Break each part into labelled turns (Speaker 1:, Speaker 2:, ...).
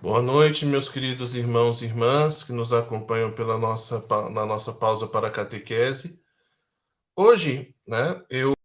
Speaker 1: Boa noite, meus queridos irmãos e irmãs que nos acompanham pela nossa, na nossa pausa para a catequese. Hoje, né, eu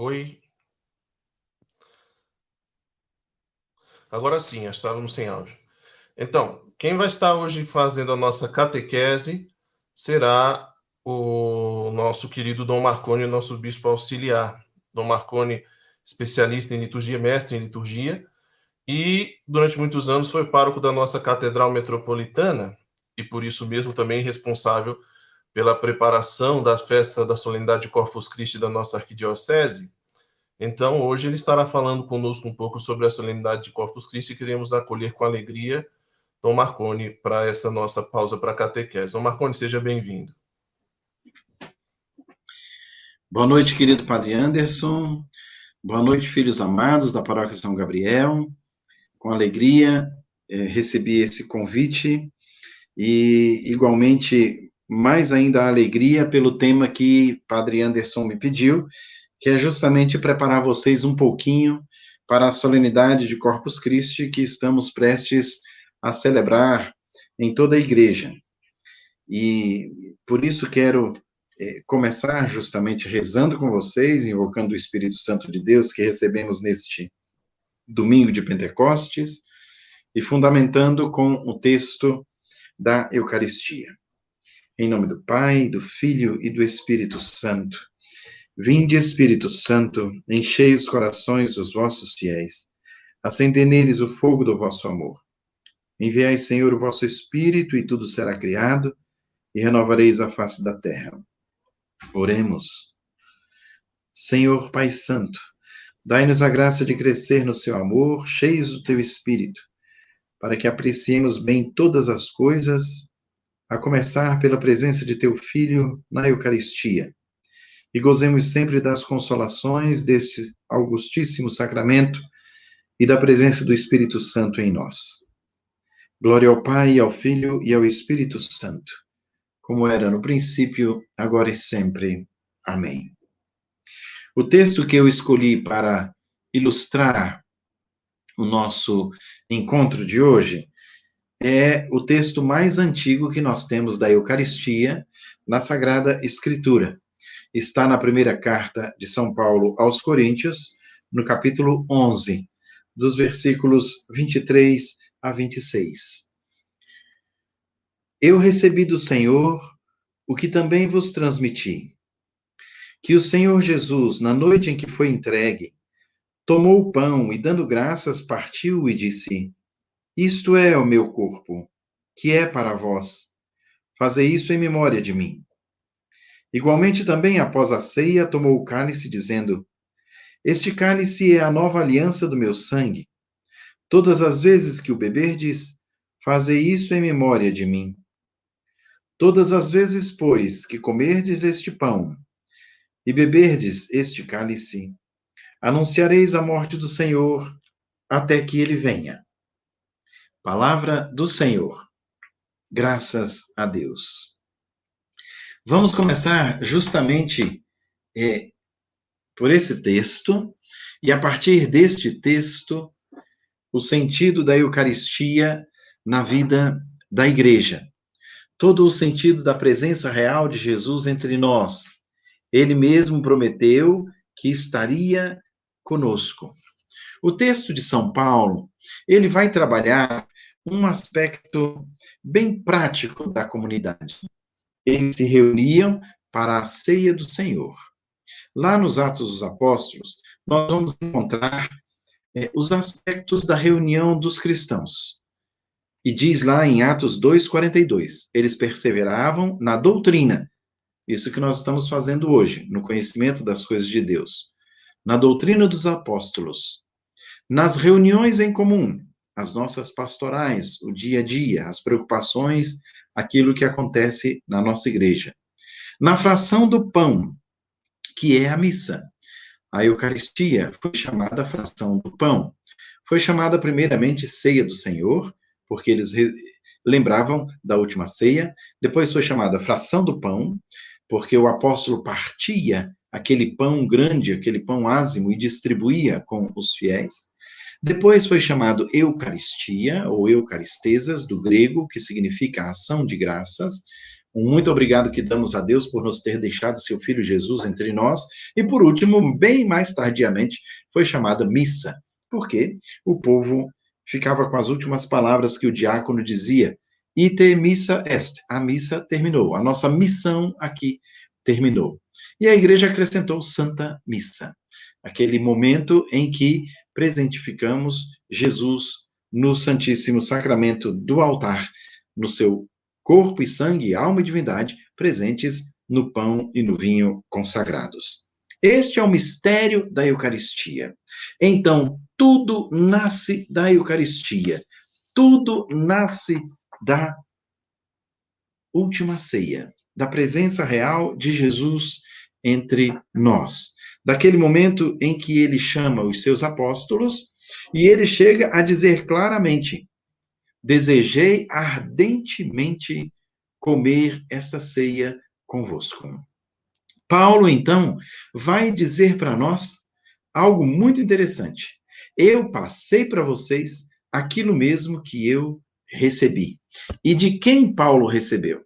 Speaker 1: Oi. Agora sim, estávamos sem áudio. Então, quem vai estar hoje fazendo a nossa catequese será o nosso querido Dom Marconi, nosso bispo auxiliar. Dom Marconi, especialista em liturgia, mestre em liturgia, e durante muitos anos foi pároco da nossa Catedral Metropolitana, e por isso mesmo também responsável pela preparação da festa da solenidade de Corpus Christi da nossa arquidiocese. Então, hoje ele estará falando conosco um pouco sobre a solenidade de Corpus Christi e queremos acolher com alegria Dom Marconi para essa nossa pausa para catequese. Dom Marconi, seja bem-vindo.
Speaker 2: Boa noite, querido Padre Anderson. Boa noite, filhos amados da Paróquia São Gabriel. Com alegria, é, recebi esse convite e, igualmente, mais ainda a alegria pelo tema que Padre Anderson me pediu, que é justamente preparar vocês um pouquinho para a solenidade de Corpus Christi que estamos prestes a celebrar em toda a igreja. E por isso quero é, começar justamente rezando com vocês, invocando o Espírito Santo de Deus que recebemos neste domingo de Pentecostes e fundamentando com o texto da Eucaristia. Em nome do Pai, do Filho e do Espírito Santo. Vinde, Espírito Santo, enchei os corações dos vossos fiéis, acendei neles o fogo do vosso amor. Enviai, Senhor, o vosso Espírito, e tudo será criado, e renovareis a face da terra. Oremos. Senhor Pai Santo, dai-nos a graça de crescer no seu amor, cheios do teu Espírito, para que apreciemos bem todas as coisas a começar pela presença de teu Filho na Eucaristia, e gozemos sempre das consolações deste augustíssimo sacramento e da presença do Espírito Santo em nós. Glória ao Pai, ao Filho e ao Espírito Santo, como era no princípio, agora e sempre. Amém. O texto que eu escolhi para ilustrar o nosso encontro de hoje é o texto mais antigo que nós temos da Eucaristia na Sagrada Escritura. Está na primeira carta de São Paulo aos Coríntios, no capítulo 11, dos versículos 23 a 26. Eu recebi do Senhor o que também vos transmiti. Que o Senhor Jesus, na noite em que foi entregue, tomou o pão e, dando graças, partiu e disse: isto é o meu corpo, que é para vós. Fazei isso em memória de mim. Igualmente também, após a ceia, tomou o cálice, dizendo: Este cálice é a nova aliança do meu sangue. Todas as vezes que o beberdes, fazei isso em memória de mim. Todas as vezes, pois, que comerdes este pão e beberdes este cálice, anunciareis a morte do Senhor até que ele venha. Palavra do Senhor. Graças a Deus. Vamos começar justamente é, por esse texto, e a partir deste texto, o sentido da Eucaristia na vida da igreja. Todo o sentido da presença real de Jesus entre nós. Ele mesmo prometeu que estaria conosco. O texto de São Paulo, ele vai trabalhar um aspecto bem prático da comunidade. Eles se reuniam para a ceia do Senhor. lá nos Atos dos Apóstolos, nós vamos encontrar é, os aspectos da reunião dos cristãos. E diz lá em Atos 2,42: eles perseveravam na doutrina. Isso que nós estamos fazendo hoje, no conhecimento das coisas de Deus. Na doutrina dos apóstolos. Nas reuniões em comum, as nossas pastorais, o dia a dia, as preocupações, aquilo que acontece na nossa igreja. Na fração do pão, que é a missa. A Eucaristia foi chamada fração do pão. Foi chamada primeiramente ceia do Senhor, porque eles lembravam da última ceia. Depois foi chamada fração do pão, porque o apóstolo partia aquele pão grande, aquele pão ázimo e distribuía com os fiéis. Depois foi chamado Eucaristia, ou Eucaristesas, do grego, que significa ação de graças. Muito obrigado que damos a Deus por nos ter deixado seu Filho Jesus entre nós. E por último, bem mais tardiamente, foi chamada missa, porque o povo ficava com as últimas palavras que o diácono dizia: Ite missa est. A missa terminou. A nossa missão aqui terminou. E a igreja acrescentou Santa Missa, aquele momento em que presentificamos Jesus no Santíssimo Sacramento do altar, no seu corpo e sangue, alma e divindade, presentes no pão e no vinho consagrados. Este é o mistério da Eucaristia. Então, tudo nasce da Eucaristia. Tudo nasce da última ceia, da presença real de Jesus entre nós daquele momento em que ele chama os seus apóstolos e ele chega a dizer claramente: Desejei ardentemente comer esta ceia convosco. Paulo, então, vai dizer para nós algo muito interessante. Eu passei para vocês aquilo mesmo que eu recebi. E de quem Paulo recebeu?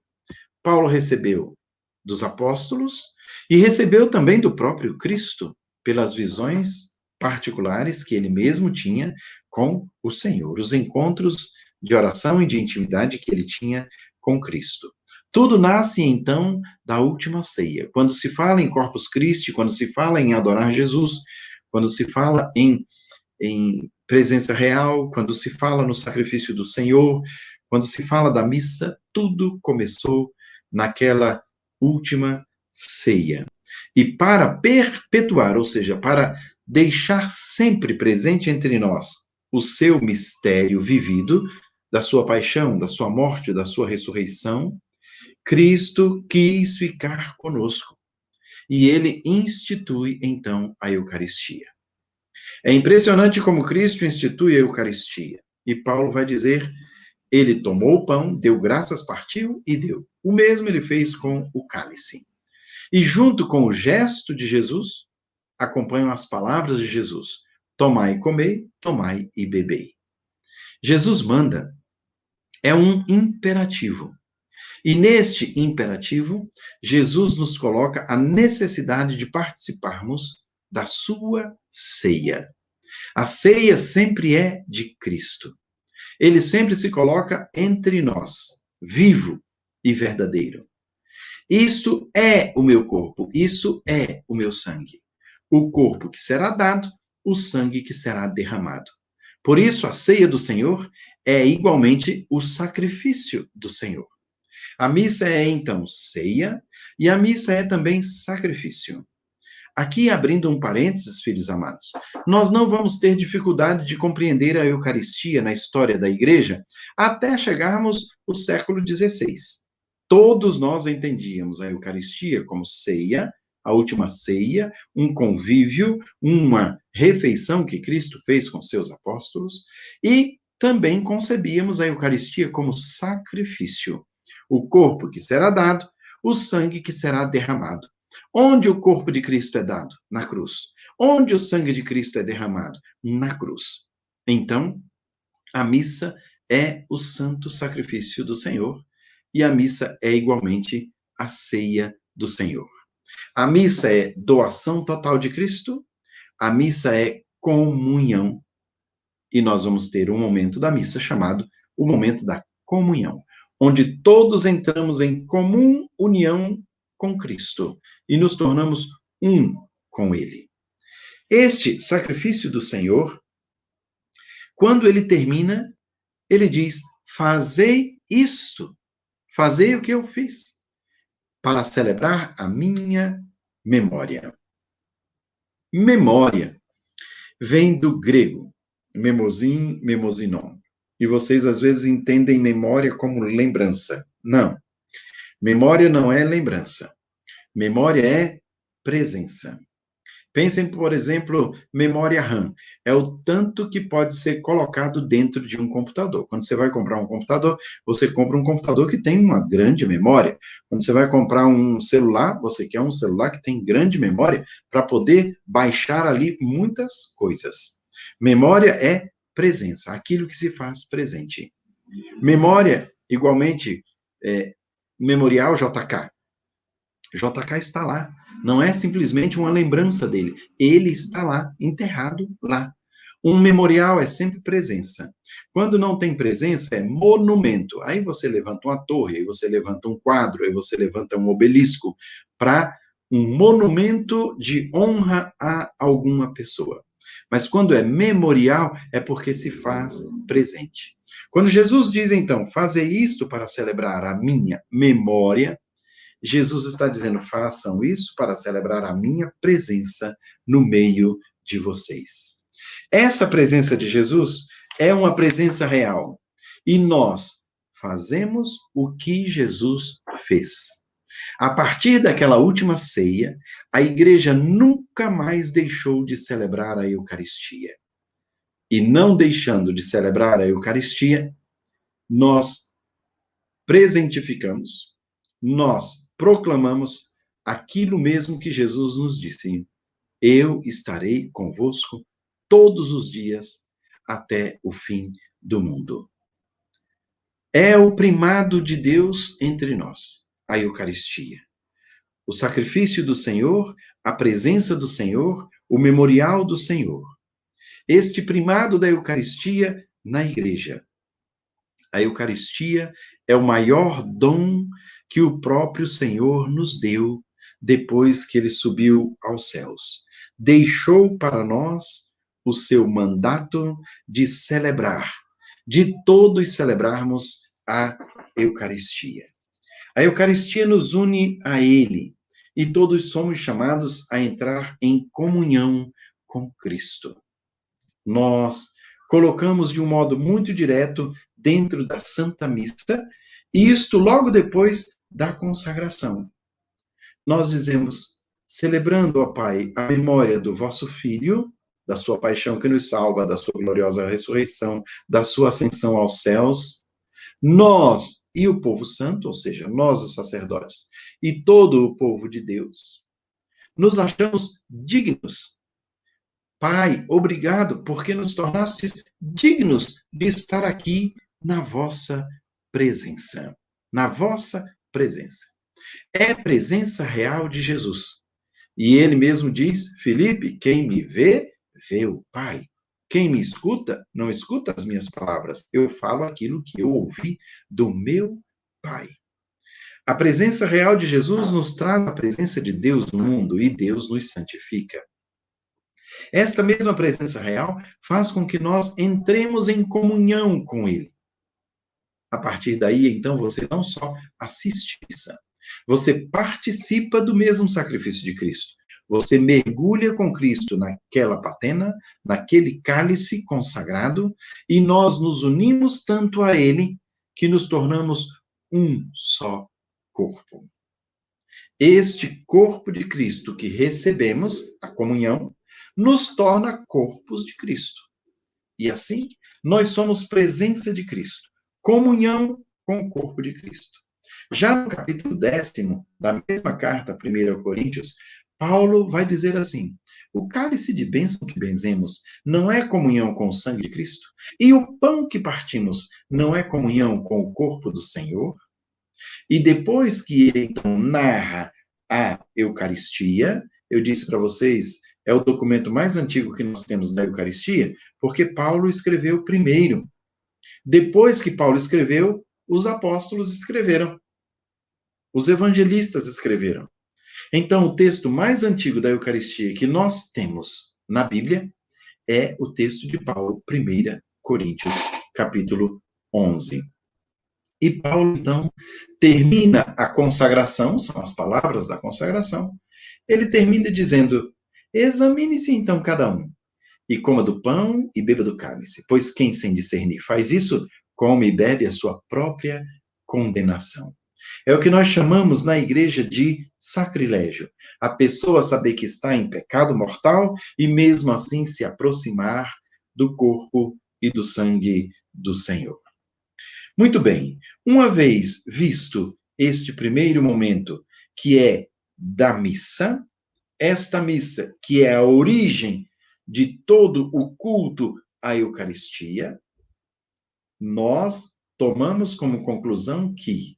Speaker 2: Paulo recebeu dos apóstolos, e recebeu também do próprio Cristo, pelas visões particulares que ele mesmo tinha com o Senhor, os encontros de oração e de intimidade que ele tinha com Cristo. Tudo nasce então da última ceia. Quando se fala em Corpus Christi, quando se fala em adorar Jesus, quando se fala em, em presença real, quando se fala no sacrifício do Senhor, quando se fala da missa, tudo começou naquela última ceia. E para perpetuar, ou seja, para deixar sempre presente entre nós o seu mistério vivido, da sua paixão, da sua morte, da sua ressurreição, Cristo quis ficar conosco. E ele institui, então, a Eucaristia. É impressionante como Cristo institui a Eucaristia. E Paulo vai dizer: ele tomou o pão, deu graças, partiu e deu. O mesmo ele fez com o cálice. E junto com o gesto de Jesus, acompanham as palavras de Jesus: Tomai e comei, tomai e bebei. Jesus manda, é um imperativo. E neste imperativo, Jesus nos coloca a necessidade de participarmos da sua ceia. A ceia sempre é de Cristo. Ele sempre se coloca entre nós, vivo e verdadeiro. Isso é o meu corpo, isso é o meu sangue. O corpo que será dado, o sangue que será derramado. Por isso, a ceia do Senhor é igualmente o sacrifício do Senhor. A missa é então ceia e a missa é também sacrifício. Aqui, abrindo um parênteses, filhos amados, nós não vamos ter dificuldade de compreender a Eucaristia na história da Igreja até chegarmos ao século XVI. Todos nós entendíamos a Eucaristia como ceia, a última ceia, um convívio, uma refeição que Cristo fez com seus apóstolos, e também concebíamos a Eucaristia como sacrifício, o corpo que será dado, o sangue que será derramado. Onde o corpo de Cristo é dado? Na cruz. Onde o sangue de Cristo é derramado? Na cruz. Então, a missa é o santo sacrifício do Senhor e a missa é igualmente a ceia do Senhor. A missa é doação total de Cristo, a missa é comunhão. E nós vamos ter um momento da missa chamado o momento da comunhão, onde todos entramos em comum união com Cristo e nos tornamos um com ele. Este sacrifício do Senhor, quando ele termina, ele diz: Fazei isto, fazei o que eu fiz, para celebrar a minha memória. Memória vem do grego, memosim, memosinon. E vocês às vezes entendem memória como lembrança. Não. Memória não é lembrança. Memória é presença. Pensem, por exemplo, memória RAM. É o tanto que pode ser colocado dentro de um computador. Quando você vai comprar um computador, você compra um computador que tem uma grande memória. Quando você vai comprar um celular, você quer um celular que tem grande memória para poder baixar ali muitas coisas. Memória é presença, aquilo que se faz presente. Memória, igualmente, é, memorial JK. JK está lá. Não é simplesmente uma lembrança dele. Ele está lá, enterrado lá. Um memorial é sempre presença. Quando não tem presença, é monumento. Aí você levanta uma torre, aí você levanta um quadro, aí você levanta um obelisco para um monumento de honra a alguma pessoa. Mas quando é memorial, é porque se faz presente. Quando Jesus diz, então, fazer isto para celebrar a minha memória, Jesus está dizendo: façam isso para celebrar a minha presença no meio de vocês. Essa presença de Jesus é uma presença real. E nós fazemos o que Jesus fez. A partir daquela última ceia, a igreja nunca mais deixou de celebrar a Eucaristia. E não deixando de celebrar a Eucaristia, nós presentificamos, nós proclamamos aquilo mesmo que Jesus nos disse: Eu estarei convosco todos os dias até o fim do mundo. É o primado de Deus entre nós, a Eucaristia. O sacrifício do Senhor, a presença do Senhor, o memorial do Senhor. Este primado da Eucaristia na igreja. A Eucaristia é o maior dom que o próprio Senhor nos deu depois que ele subiu aos céus. Deixou para nós o seu mandato de celebrar, de todos celebrarmos a Eucaristia. A Eucaristia nos une a Ele e todos somos chamados a entrar em comunhão com Cristo. Nós colocamos de um modo muito direto dentro da Santa Missa, e isto logo depois da consagração. Nós dizemos, celebrando, ó Pai, a memória do vosso Filho, da sua paixão que nos salva, da sua gloriosa ressurreição, da sua ascensão aos céus, nós e o povo santo, ou seja, nós os sacerdotes, e todo o povo de Deus, nos achamos dignos. Pai, obrigado porque nos tornastes dignos de estar aqui na vossa presença. Na vossa presença. É presença real de Jesus. E ele mesmo diz: Felipe, quem me vê, vê o Pai. Quem me escuta, não escuta as minhas palavras. Eu falo aquilo que eu ouvi do meu Pai. A presença real de Jesus nos traz a presença de Deus no mundo e Deus nos santifica. Esta mesma presença real faz com que nós entremos em comunhão com Ele. A partir daí, então, você não só assiste missa, você participa do mesmo sacrifício de Cristo. Você mergulha com Cristo naquela patena, naquele cálice consagrado, e nós nos unimos tanto a Ele que nos tornamos um só corpo. Este corpo de Cristo que recebemos, a comunhão, nos torna corpos de Cristo. E assim, nós somos presença de Cristo comunhão com o corpo de Cristo. Já no capítulo décimo da mesma carta, 1 Coríntios, Paulo vai dizer assim: o cálice de bênção que benzemos não é comunhão com o sangue de Cristo? E o pão que partimos não é comunhão com o corpo do Senhor? E depois que ele então narra a Eucaristia, eu disse para vocês, é o documento mais antigo que nós temos da Eucaristia, porque Paulo escreveu primeiro. Depois que Paulo escreveu, os apóstolos escreveram. Os evangelistas escreveram. Então, o texto mais antigo da Eucaristia que nós temos na Bíblia é o texto de Paulo, 1 Coríntios, capítulo 11. E Paulo, então, termina a consagração, são as palavras da consagração, ele termina dizendo: Examine-se então cada um, e coma do pão e beba do cálice, pois quem sem discernir faz isso, come e bebe a sua própria condenação. É o que nós chamamos na igreja de sacrilégio. A pessoa saber que está em pecado mortal e mesmo assim se aproximar do corpo e do sangue do Senhor. Muito bem, uma vez visto este primeiro momento, que é da missa, esta missa, que é a origem de todo o culto à Eucaristia, nós tomamos como conclusão que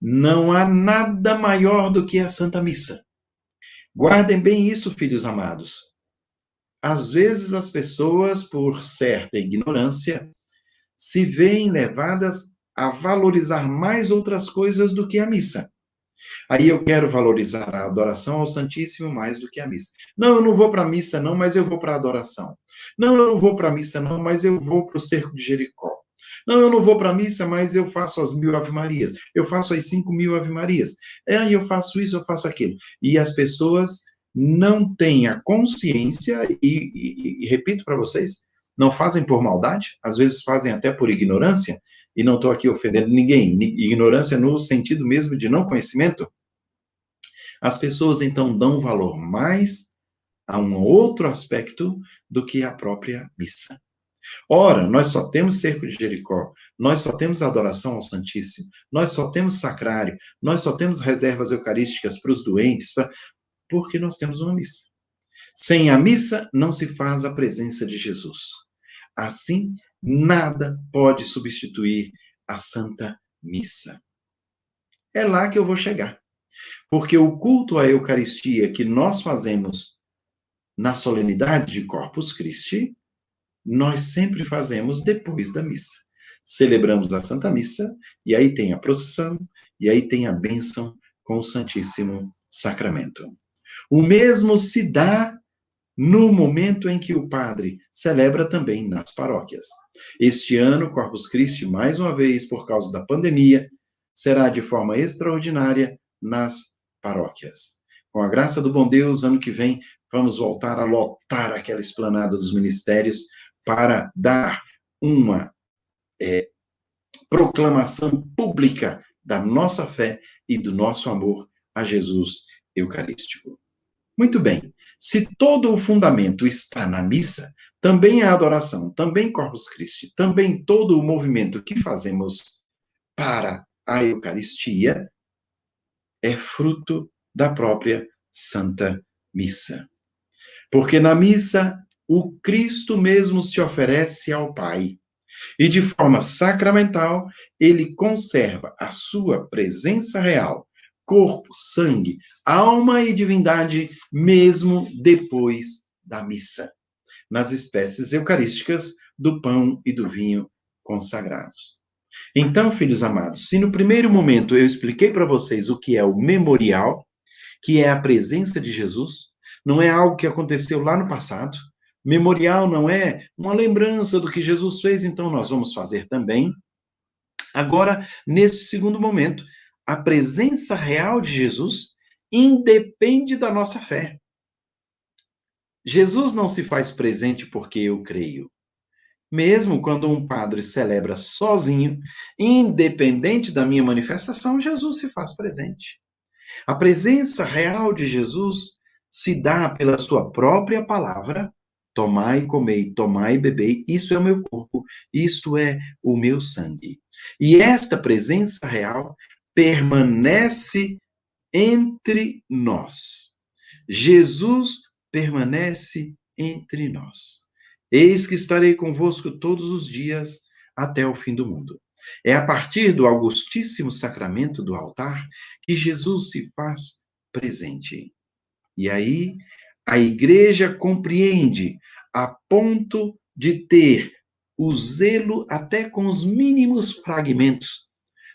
Speaker 2: não há nada maior do que a Santa Missa. Guardem bem isso, filhos amados. Às vezes as pessoas, por certa ignorância, se veem levadas a valorizar mais outras coisas do que a missa. Aí eu quero valorizar a adoração ao Santíssimo mais do que a missa. Não, eu não vou para a missa, não, mas eu vou para a adoração. Não, eu não vou para a missa, não, mas eu vou para o cerco de Jericó. Não, eu não vou para a missa, mas eu faço as mil ave-marias. Eu faço as cinco mil ave-marias. É, eu faço isso, eu faço aquilo. E as pessoas não têm a consciência, e, e, e repito para vocês, não fazem por maldade, às vezes fazem até por ignorância, e não estou aqui ofendendo ninguém, ignorância no sentido mesmo de não conhecimento. As pessoas então dão valor mais a um outro aspecto do que a própria missa. Ora, nós só temos cerco de Jericó, nós só temos adoração ao Santíssimo, nós só temos sacrário, nós só temos reservas eucarísticas para os doentes, pra... porque nós temos uma missa. Sem a missa não se faz a presença de Jesus. Assim, nada pode substituir a Santa Missa. É lá que eu vou chegar. Porque o culto à Eucaristia que nós fazemos na solenidade de Corpus Christi, nós sempre fazemos depois da missa. Celebramos a Santa Missa, e aí tem a procissão, e aí tem a bênção com o Santíssimo Sacramento. O mesmo se dá no momento em que o padre celebra também nas paróquias. Este ano, Corpus Christi, mais uma vez, por causa da pandemia, será de forma extraordinária nas paróquias. Com a graça do bom Deus, ano que vem, vamos voltar a lotar aquela esplanada dos ministérios para dar uma é, proclamação pública da nossa fé e do nosso amor a Jesus Eucarístico. Muito bem. Se todo o fundamento está na missa, também a adoração, também Corpus Christi, também todo o movimento que fazemos para a Eucaristia é fruto da própria Santa Missa. Porque na missa o Cristo mesmo se oferece ao Pai. E de forma sacramental, ele conserva a sua presença real corpo, sangue, alma e divindade, mesmo depois da missa, nas espécies eucarísticas do pão e do vinho consagrados. Então, filhos amados, se no primeiro momento eu expliquei para vocês o que é o memorial, que é a presença de Jesus, não é algo que aconteceu lá no passado. Memorial não é uma lembrança do que Jesus fez, então nós vamos fazer também. Agora, nesse segundo momento, a presença real de Jesus independe da nossa fé. Jesus não se faz presente porque eu creio. Mesmo quando um padre celebra sozinho, independente da minha manifestação, Jesus se faz presente. A presença real de Jesus se dá pela sua própria palavra. Tomai, comei, tomai, bebei, isso é o meu corpo, isto é o meu sangue. E esta presença real permanece entre nós. Jesus permanece entre nós. Eis que estarei convosco todos os dias até o fim do mundo. É a partir do augustíssimo sacramento do altar que Jesus se faz presente. E aí a igreja compreende a ponto de ter o zelo até com os mínimos fragmentos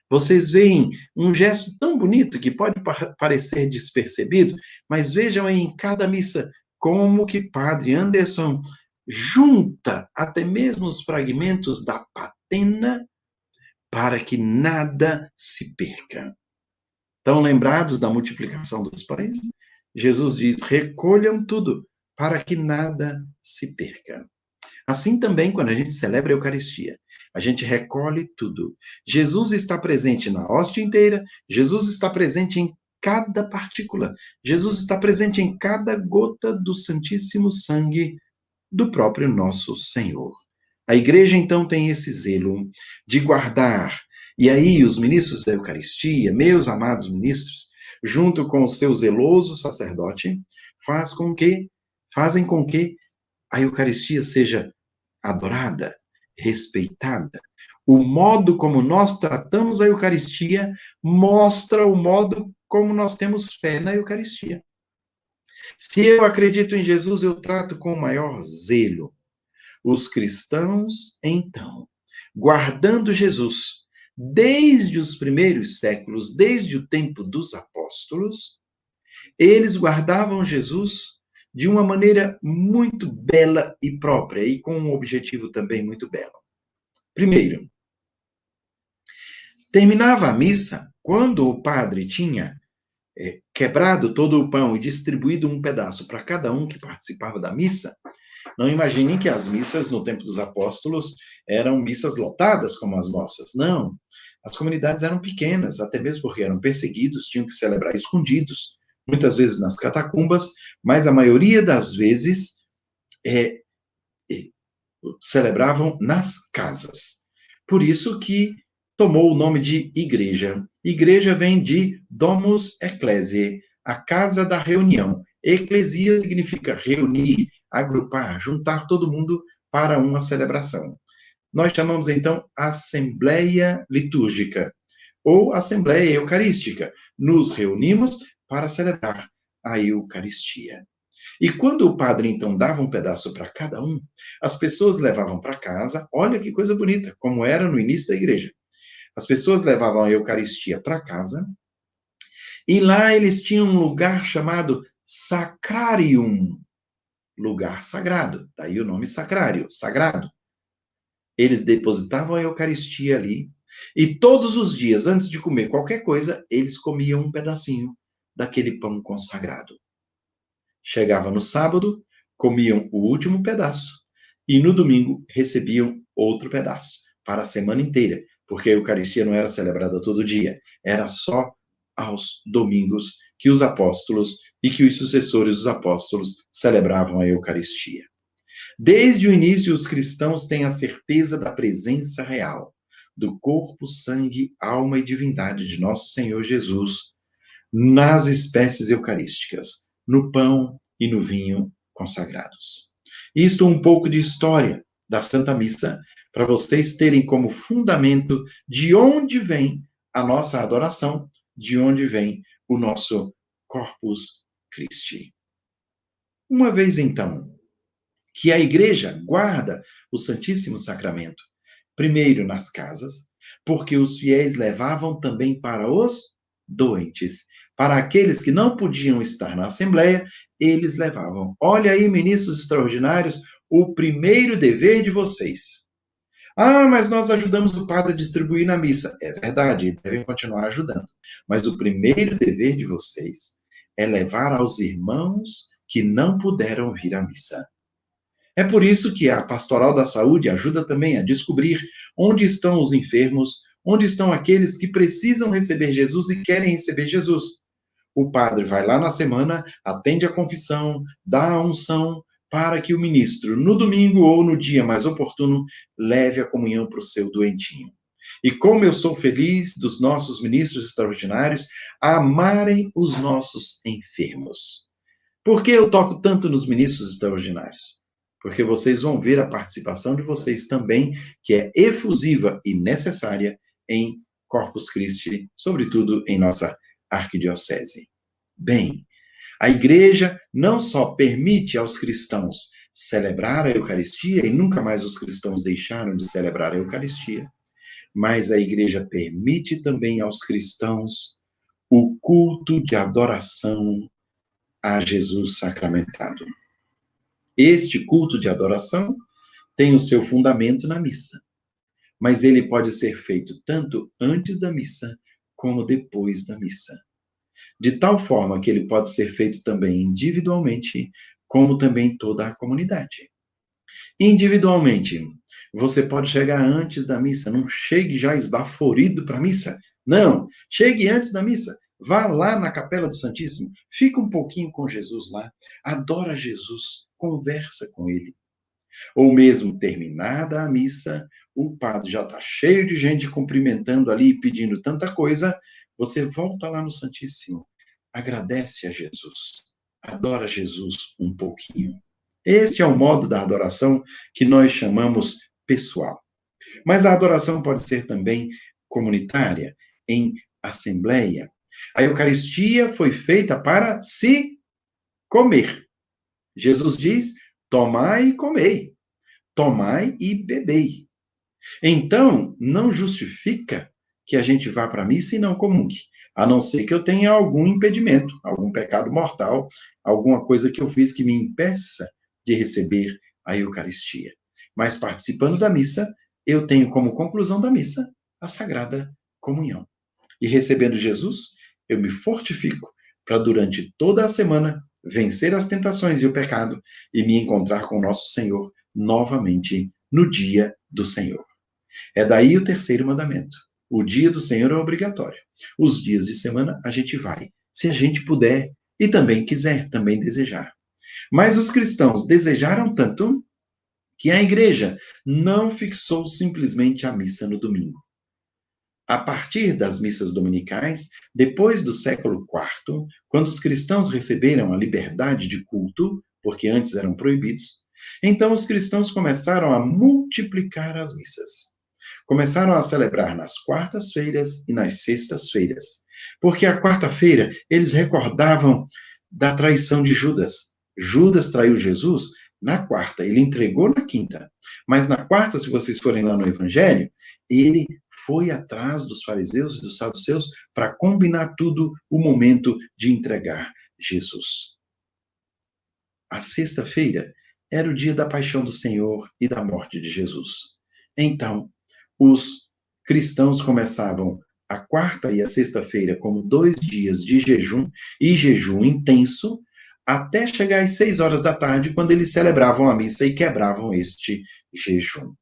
Speaker 2: vocês veem um gesto tão bonito que pode parecer despercebido, mas vejam aí em cada missa como que Padre Anderson junta até mesmo os fragmentos da patena para que nada se perca. Estão lembrados da multiplicação dos pães? Jesus diz: recolham tudo para que nada se perca. Assim também, quando a gente celebra a Eucaristia, a gente recolhe tudo. Jesus está presente na hóstia inteira, Jesus está presente em cada partícula, Jesus está presente em cada gota do Santíssimo Sangue do próprio nosso Senhor. A igreja, então, tem esse zelo de guardar. E aí, os ministros da Eucaristia, meus amados ministros, junto com o seu zeloso sacerdote, faz com que, fazem com que a Eucaristia seja adorada, respeitada. O modo como nós tratamos a Eucaristia mostra o modo como nós temos fé na Eucaristia. Se eu acredito em Jesus, eu trato com maior zelo. Os cristãos, então, guardando Jesus, desde os primeiros séculos, desde o tempo dos apóstolos, eles guardavam Jesus de uma maneira muito bela e própria, e com um objetivo também muito belo. Primeiro, terminava a missa quando o padre tinha é, quebrado todo o pão e distribuído um pedaço para cada um que participava da missa. Não imaginem que as missas no tempo dos apóstolos eram missas lotadas como as nossas. Não. As comunidades eram pequenas, até mesmo porque eram perseguidos, tinham que celebrar escondidos muitas vezes nas catacumbas, mas a maioria das vezes é, é, celebravam nas casas. Por isso que tomou o nome de igreja. Igreja vem de domus ecclesiae, a casa da reunião. Eclesia significa reunir, agrupar, juntar todo mundo para uma celebração. Nós chamamos então assembleia litúrgica ou assembleia eucarística. Nos reunimos para celebrar a Eucaristia. E quando o padre então dava um pedaço para cada um, as pessoas levavam para casa, olha que coisa bonita, como era no início da igreja. As pessoas levavam a Eucaristia para casa, e lá eles tinham um lugar chamado Sacrarium, lugar sagrado, daí o nome sacrário, sagrado. Eles depositavam a Eucaristia ali, e todos os dias, antes de comer qualquer coisa, eles comiam um pedacinho daquele pão consagrado. Chegava no sábado, comiam o último pedaço e no domingo recebiam outro pedaço para a semana inteira, porque a Eucaristia não era celebrada todo dia, era só aos domingos que os apóstolos e que os sucessores dos apóstolos celebravam a Eucaristia. Desde o início, os cristãos têm a certeza da presença real do corpo, sangue, alma e divindade de nosso Senhor Jesus nas espécies eucarísticas, no pão e no vinho consagrados. Isto um pouco de história da Santa Missa, para vocês terem como fundamento de onde vem a nossa adoração, de onde vem o nosso Corpus Christi. Uma vez então que a igreja guarda o Santíssimo Sacramento, primeiro nas casas, porque os fiéis levavam também para os doentes para aqueles que não podiam estar na Assembleia, eles levavam. Olha aí, ministros extraordinários, o primeiro dever de vocês. Ah, mas nós ajudamos o padre a distribuir na missa. É verdade, devem continuar ajudando. Mas o primeiro dever de vocês é levar aos irmãos que não puderam vir à missa. É por isso que a Pastoral da Saúde ajuda também a descobrir onde estão os enfermos, onde estão aqueles que precisam receber Jesus e querem receber Jesus o padre vai lá na semana, atende a confissão, dá a unção, para que o ministro, no domingo ou no dia mais oportuno, leve a comunhão para o seu doentinho. E como eu sou feliz dos nossos ministros extraordinários amarem os nossos enfermos. Por que eu toco tanto nos ministros extraordinários? Porque vocês vão ver a participação de vocês também, que é efusiva e necessária em Corpus Christi, sobretudo em nossa arquidiocese. Bem, a igreja não só permite aos cristãos celebrar a Eucaristia, e nunca mais os cristãos deixaram de celebrar a Eucaristia, mas a igreja permite também aos cristãos o culto de adoração a Jesus sacramentado. Este culto de adoração tem o seu fundamento na missa, mas ele pode ser feito tanto antes da missa como depois da missa. De tal forma que ele pode ser feito também individualmente, como também toda a comunidade. Individualmente, você pode chegar antes da missa, não chegue já esbaforido para a missa. Não, chegue antes da missa. Vá lá na Capela do Santíssimo, fica um pouquinho com Jesus lá, adora Jesus, conversa com ele. Ou mesmo terminada a missa, o padre já está cheio de gente cumprimentando ali, pedindo tanta coisa, você volta lá no Santíssimo, agradece a Jesus, adora Jesus um pouquinho. Esse é o modo da adoração que nós chamamos pessoal. Mas a adoração pode ser também comunitária, em assembleia, a Eucaristia foi feita para se comer. Jesus diz: tomai e comei, tomai e bebei. Então, não justifica que a gente vá para a missa e não comungue, a não ser que eu tenha algum impedimento, algum pecado mortal, alguma coisa que eu fiz que me impeça de receber a Eucaristia. Mas participando da missa, eu tenho como conclusão da missa a Sagrada Comunhão. E recebendo Jesus, eu me fortifico para durante toda a semana vencer as tentações e o pecado e me encontrar com nosso Senhor novamente no dia do Senhor. É daí o terceiro mandamento. O dia do Senhor é obrigatório. Os dias de semana a gente vai, se a gente puder e também quiser, também desejar. Mas os cristãos desejaram tanto que a igreja não fixou simplesmente a missa no domingo a partir das missas dominicais, depois do século IV, quando os cristãos receberam a liberdade de culto, porque antes eram proibidos, então os cristãos começaram a multiplicar as missas. Começaram a celebrar nas quartas-feiras e nas sextas-feiras, porque a quarta-feira eles recordavam da traição de Judas. Judas traiu Jesus na quarta, ele entregou na quinta. Mas na quarta, se vocês forem lá no Evangelho, ele foi atrás dos fariseus e dos saduceus para combinar tudo o momento de entregar Jesus. A sexta-feira era o dia da paixão do Senhor e da morte de Jesus. Então, os cristãos começavam a quarta e a sexta-feira como dois dias de jejum e jejum intenso, até chegar às seis horas da tarde, quando eles celebravam a missa e quebravam este jejum.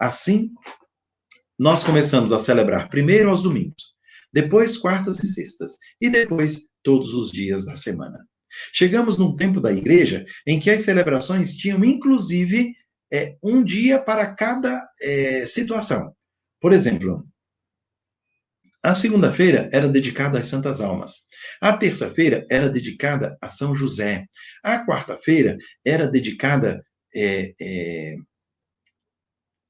Speaker 2: Assim, nós começamos a celebrar primeiro aos domingos, depois quartas e sextas, e depois todos os dias da semana. Chegamos num tempo da igreja em que as celebrações tinham, inclusive, é, um dia para cada é, situação. Por exemplo, a segunda-feira era dedicada às Santas Almas. A terça-feira era dedicada a São José. A quarta-feira era dedicada é,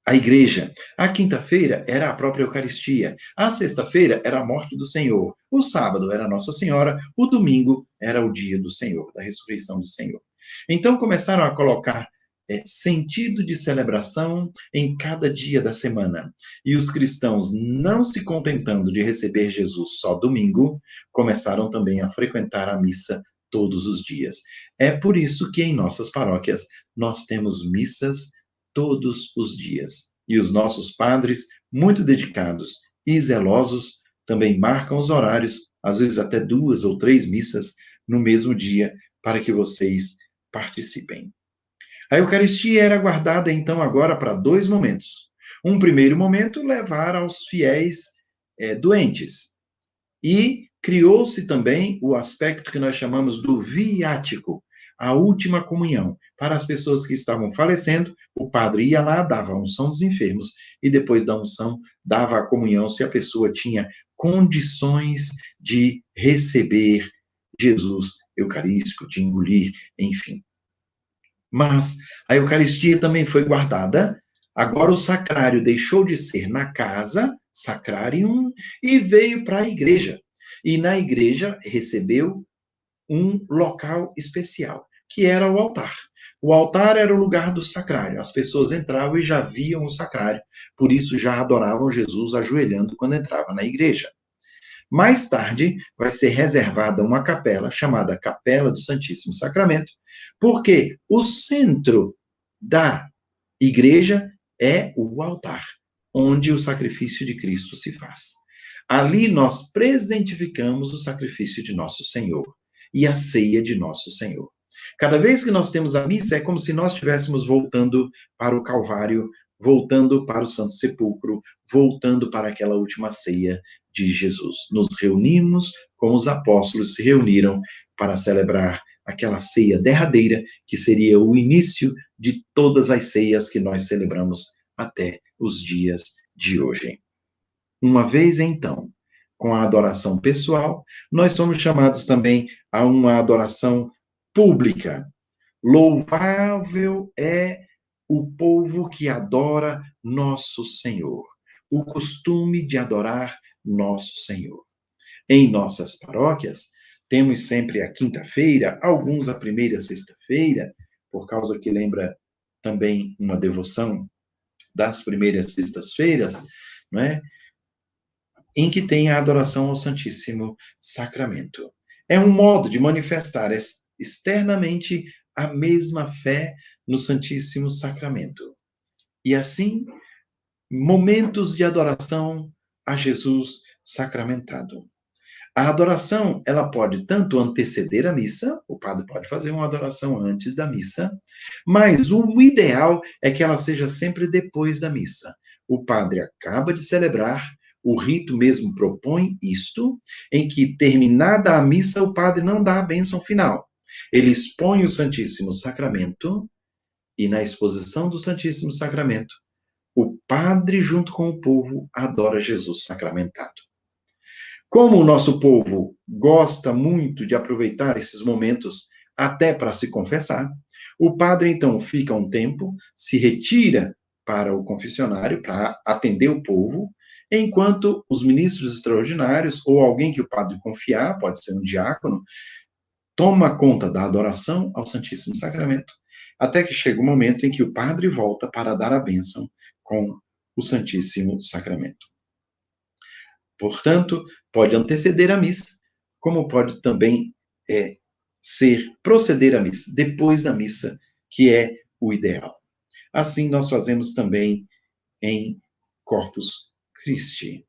Speaker 2: à igreja. A quinta-feira era a própria Eucaristia. A sexta-feira era a morte do Senhor. O sábado era Nossa Senhora. O domingo era o dia do Senhor, da ressurreição do Senhor. Então começaram a colocar é, sentido de celebração em cada dia da semana. E os cristãos, não se contentando de receber Jesus só domingo, começaram também a frequentar a missa todos os dias. É por isso que em nossas paróquias nós temos missas todos os dias. E os nossos padres, muito dedicados e zelosos, também marcam os horários, às vezes até duas ou três missas no mesmo dia, para que vocês participem. A Eucaristia era guardada então agora para dois momentos. Um primeiro momento, levar aos fiéis é, doentes. E criou-se também o aspecto que nós chamamos do viático, a última comunhão. Para as pessoas que estavam falecendo, o padre ia lá, dava a unção dos enfermos e depois da unção dava a comunhão se a pessoa tinha condições de receber Jesus eucarístico, de engolir, enfim. Mas a Eucaristia também foi guardada. Agora o sacrário deixou de ser na casa, sacrarium, e veio para a igreja. E na igreja recebeu um local especial, que era o altar. O altar era o lugar do sacrário. As pessoas entravam e já viam o sacrário. Por isso já adoravam Jesus ajoelhando quando entrava na igreja. Mais tarde, vai ser reservada uma capela chamada Capela do Santíssimo Sacramento, porque o centro da igreja é o altar, onde o sacrifício de Cristo se faz. Ali nós presentificamos o sacrifício de nosso Senhor e a ceia de nosso Senhor. Cada vez que nós temos a missa, é como se nós estivéssemos voltando para o Calvário, voltando para o Santo Sepulcro, voltando para aquela última ceia de Jesus. Nos reunimos como os apóstolos se reuniram para celebrar aquela ceia derradeira, que seria o início de todas as ceias que nós celebramos até os dias de hoje. Uma vez então, com a adoração pessoal, nós somos chamados também a uma adoração pública. Louvável é o povo que adora nosso Senhor, o costume de adorar nosso Senhor. Em nossas paróquias, temos sempre a quinta-feira, alguns a primeira sexta-feira, por causa que lembra também uma devoção das primeiras sextas-feiras, não é? Em que tem a adoração ao Santíssimo Sacramento. É um modo de manifestar externamente a mesma fé no Santíssimo Sacramento. E assim, momentos de adoração a Jesus sacramentado. A adoração, ela pode tanto anteceder a missa, o padre pode fazer uma adoração antes da missa, mas o ideal é que ela seja sempre depois da missa. O padre acaba de celebrar, o rito mesmo propõe isto, em que terminada a missa, o padre não dá a bênção final. Ele expõe o Santíssimo Sacramento e na exposição do Santíssimo Sacramento, o padre, junto com o povo, adora Jesus sacramentado. Como o nosso povo gosta muito de aproveitar esses momentos até para se confessar, o padre então fica um tempo, se retira para o confessionário para atender o povo, enquanto os ministros extraordinários ou alguém que o padre confiar, pode ser um diácono, toma conta da adoração ao Santíssimo Sacramento, até que chega o momento em que o padre volta para dar a bênção com o Santíssimo Sacramento. Portanto, pode anteceder a missa, como pode também é, ser proceder à missa, depois da missa, que é o ideal. Assim, nós fazemos também em Corpus Christi.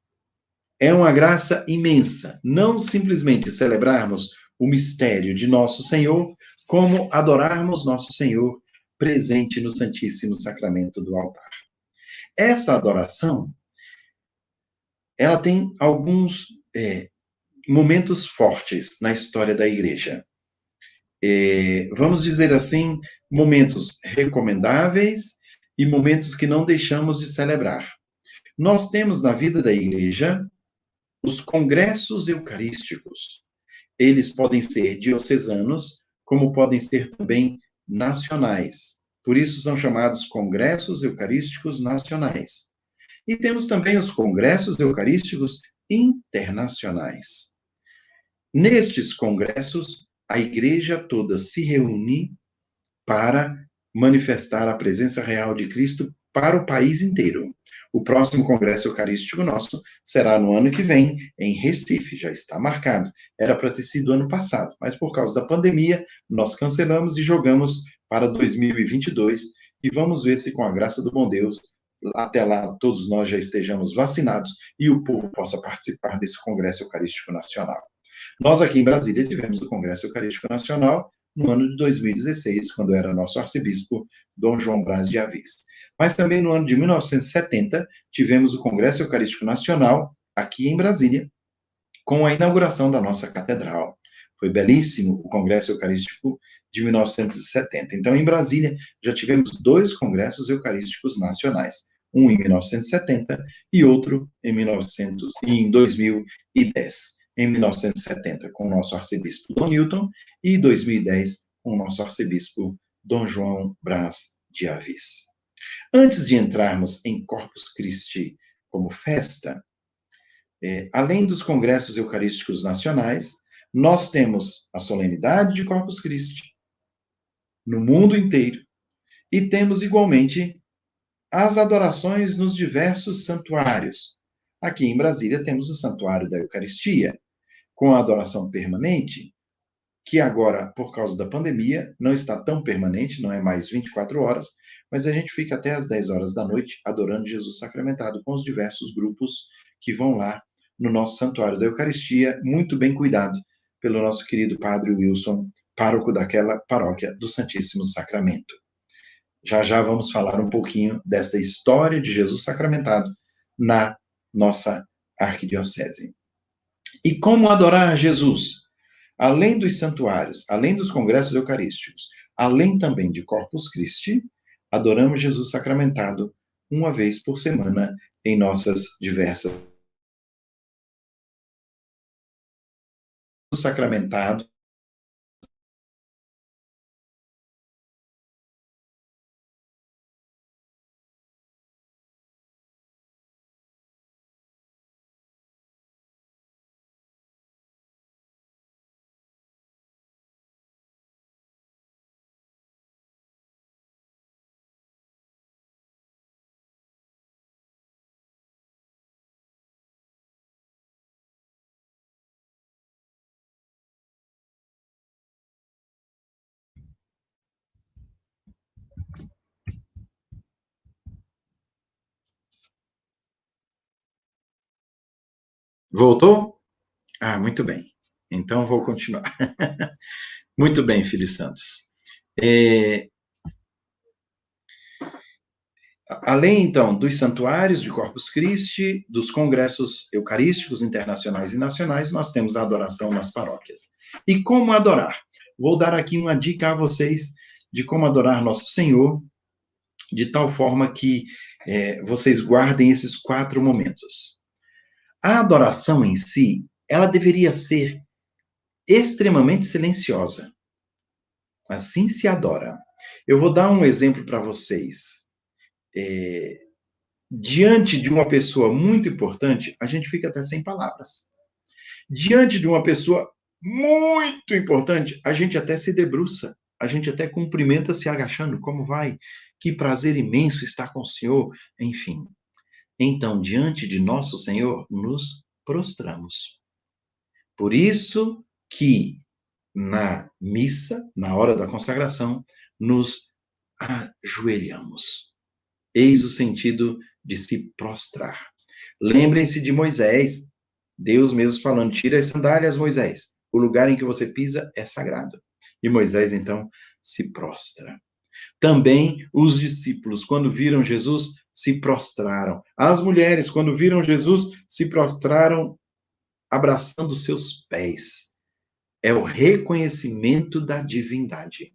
Speaker 2: É uma graça imensa, não simplesmente celebrarmos o mistério de nosso Senhor, como adorarmos nosso Senhor presente no Santíssimo Sacramento do altar. Esta adoração, ela tem alguns é, momentos fortes na história da igreja. É, vamos dizer assim, momentos recomendáveis e momentos que não deixamos de celebrar. Nós temos na vida da igreja os congressos eucarísticos. Eles podem ser diocesanos, como podem ser também nacionais. Por isso são chamados congressos eucarísticos nacionais. E temos também os congressos eucarísticos internacionais. Nestes congressos, a igreja toda se reúne para manifestar a presença real de Cristo para o país inteiro. O próximo Congresso Eucarístico nosso será no ano que vem, em Recife, já está marcado. Era para ter sido ano passado, mas por causa da pandemia, nós cancelamos e jogamos para 2022 e vamos ver se, com a graça do bom Deus, até lá todos nós já estejamos vacinados e o povo possa participar desse Congresso Eucarístico Nacional. Nós aqui em Brasília tivemos o Congresso Eucarístico Nacional no ano de 2016, quando era nosso arcebispo Dom João Braz de Avis. Mas também no ano de 1970 tivemos o Congresso Eucarístico Nacional aqui em Brasília, com a inauguração da nossa catedral. Foi belíssimo o Congresso Eucarístico de 1970. Então, em Brasília, já tivemos dois congressos eucarísticos nacionais, um em 1970 e outro em, 1900, em 2010. Em 1970, com o nosso arcebispo Dom Newton, e em 2010, com o nosso arcebispo Dom João Brás de Avis. Antes de entrarmos em Corpus Christi como festa, é, além dos congressos eucarísticos nacionais, nós temos a solenidade de Corpus Christi, no mundo inteiro. E temos igualmente as adorações nos diversos santuários. Aqui em Brasília temos o Santuário da Eucaristia, com a adoração permanente, que agora, por causa da pandemia, não está tão permanente, não é mais 24 horas, mas a gente fica até às 10 horas da noite adorando Jesus sacramentado com os diversos grupos que vão lá no nosso Santuário da Eucaristia, muito bem cuidado pelo nosso querido Padre Wilson, pároco daquela paróquia do Santíssimo Sacramento. Já já vamos falar um pouquinho desta história de Jesus sacramentado na nossa arquidiocese. E como adorar Jesus? Além dos santuários, além dos congressos eucarísticos, além também de Corpus Christi, adoramos Jesus sacramentado uma vez por semana em nossas diversas. Sacramentado Voltou? Ah, muito bem. Então vou continuar. muito bem, filhos santos. É... Além, então, dos santuários de Corpus Christi, dos congressos eucarísticos internacionais e nacionais, nós temos a adoração nas paróquias. E como adorar? Vou dar aqui uma dica a vocês de como adorar nosso Senhor, de tal forma que é, vocês guardem esses quatro momentos. A adoração em si, ela deveria ser extremamente silenciosa. Assim se adora. Eu vou dar um exemplo para vocês. É, diante de uma pessoa muito importante, a gente fica até sem palavras. Diante de uma pessoa muito importante, a gente até se debruça, a gente até cumprimenta se agachando. Como vai? Que prazer imenso estar com o Senhor. Enfim, então, diante de nosso Senhor, nos prostramos. Por isso que na missa, na hora da consagração, nos ajoelhamos. Eis o sentido de se prostrar. Lembrem-se de Moisés, Deus mesmo falando: tira as sandálias, Moisés. O lugar em que você pisa é sagrado. E Moisés, então, se prostra. Também os discípulos, quando viram Jesus, se prostraram. As mulheres, quando viram Jesus, se prostraram abraçando seus pés. É o reconhecimento da divindade.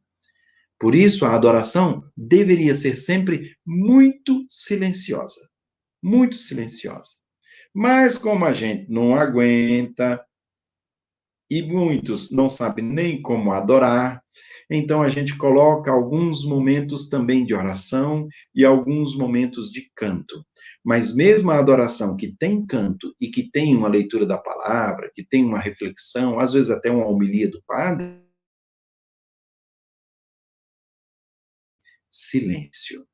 Speaker 2: Por isso, a adoração deveria ser sempre muito silenciosa. Muito silenciosa. Mas, como a gente não aguenta, e muitos não sabem nem como adorar, então a gente coloca alguns momentos também de oração e alguns momentos de canto. Mas mesmo a adoração que tem canto e que tem uma leitura da palavra, que tem uma reflexão, às vezes até uma homilia do padre, silêncio.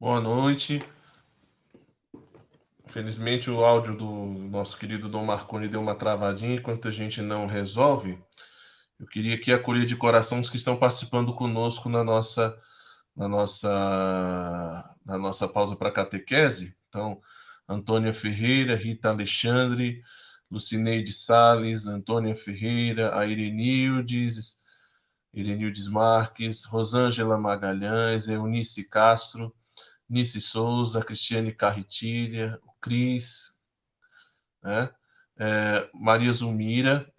Speaker 1: Boa noite. Infelizmente, o áudio do nosso querido Dom Marconi deu uma travadinha enquanto a gente não resolve. Eu queria aqui acolher de coração os que estão participando conosco na nossa, na nossa, na nossa pausa para catequese. Então, Antônia Ferreira, Rita Alexandre, Lucineide Sales, Antônia Ferreira, a Irenildes, Irenildes Marques, Rosângela Magalhães, Eunice Castro, Nice Souza, Cristiane Carritilha, o Cris, né? É, Maria Zulmira,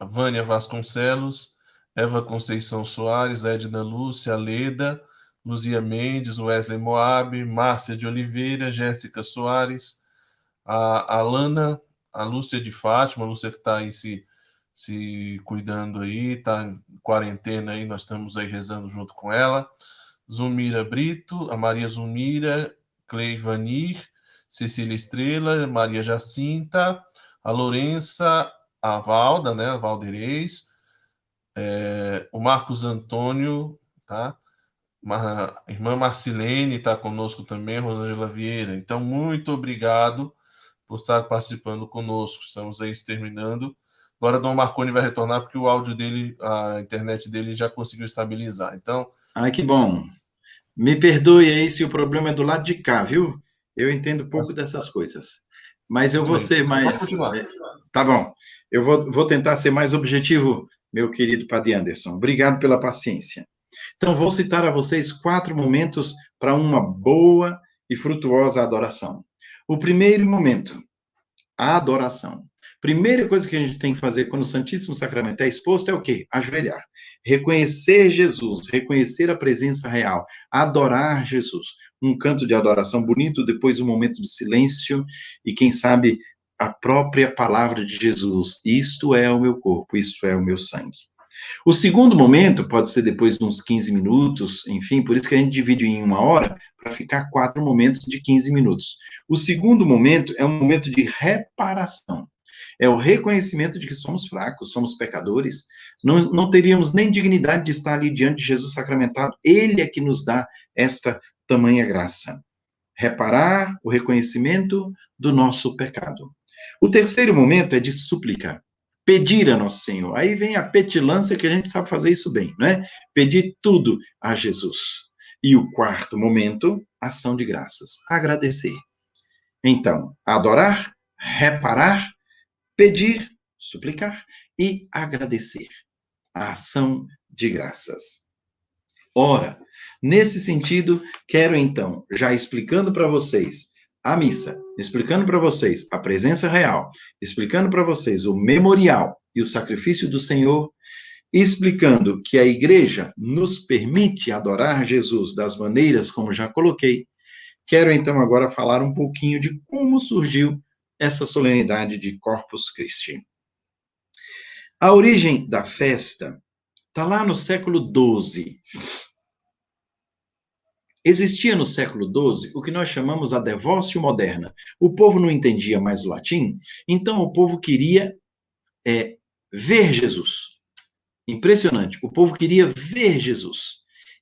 Speaker 1: Vânia Vasconcelos, Eva Conceição Soares, Edna Lúcia, Leda, Luzia Mendes, Wesley Moab, Márcia de Oliveira, Jéssica Soares, a Alana, a Lúcia de Fátima, a Lúcia que está aí se, se cuidando aí, está em quarentena aí, nós estamos aí rezando junto com ela. Zumira Brito, a Maria Zumira, Cleivanir, Cecília Estrela, Maria Jacinta, a Lourença, a Valda, né, a Valdereis, é, o Marcos Antônio, tá? Irmã Marcilene está conosco também, Rosângela Vieira. Então, muito obrigado por estar participando conosco. Estamos aí terminando. Agora, Dom Marconi vai retornar porque o áudio dele, a internet dele já conseguiu estabilizar. Então,
Speaker 2: Ai, que bom. Me perdoe aí se o problema é do lado de cá, viu? Eu entendo pouco dessas coisas. Mas eu vou ser mais. Tá bom. Eu vou, vou tentar ser mais objetivo, meu querido Padre Anderson. Obrigado pela paciência. Então, vou citar a vocês quatro momentos para uma boa e frutuosa adoração. O primeiro momento, a adoração. Primeira coisa que a gente tem que fazer quando o Santíssimo Sacramento é exposto é o quê? Ajoelhar. Reconhecer Jesus, reconhecer a presença real, adorar Jesus. Um canto de adoração bonito, depois um momento de silêncio e, quem sabe, a própria palavra de Jesus. Isto é o meu corpo, isto é o meu sangue. O segundo momento pode ser depois de uns 15 minutos, enfim, por isso que a gente divide em uma hora para ficar quatro momentos de 15 minutos. O segundo momento é um momento de reparação. É o reconhecimento de que somos fracos, somos pecadores, não, não teríamos nem dignidade de estar ali diante de Jesus sacramentado. Ele é que nos dá esta tamanha graça. Reparar o reconhecimento do nosso pecado. O terceiro momento é de súplica pedir a Nosso Senhor. Aí vem a petilância que a gente sabe fazer isso bem, né? Pedir tudo a Jesus. E o quarto momento, ação de graças, agradecer. Então, adorar, reparar, pedir, suplicar e agradecer. A ação de graças. Ora, nesse sentido, quero então, já explicando para vocês a missa, explicando para vocês a presença real, explicando para vocês o memorial e o sacrifício do Senhor, explicando que a igreja nos permite adorar Jesus das maneiras como já coloquei, quero então agora falar um pouquinho de como surgiu essa solenidade de Corpus Christi. A origem da festa está lá no século XII. Existia no século XII o que nós chamamos a devócio moderna. O povo não entendia mais o latim, então o povo queria é, ver Jesus. Impressionante. O povo queria ver Jesus.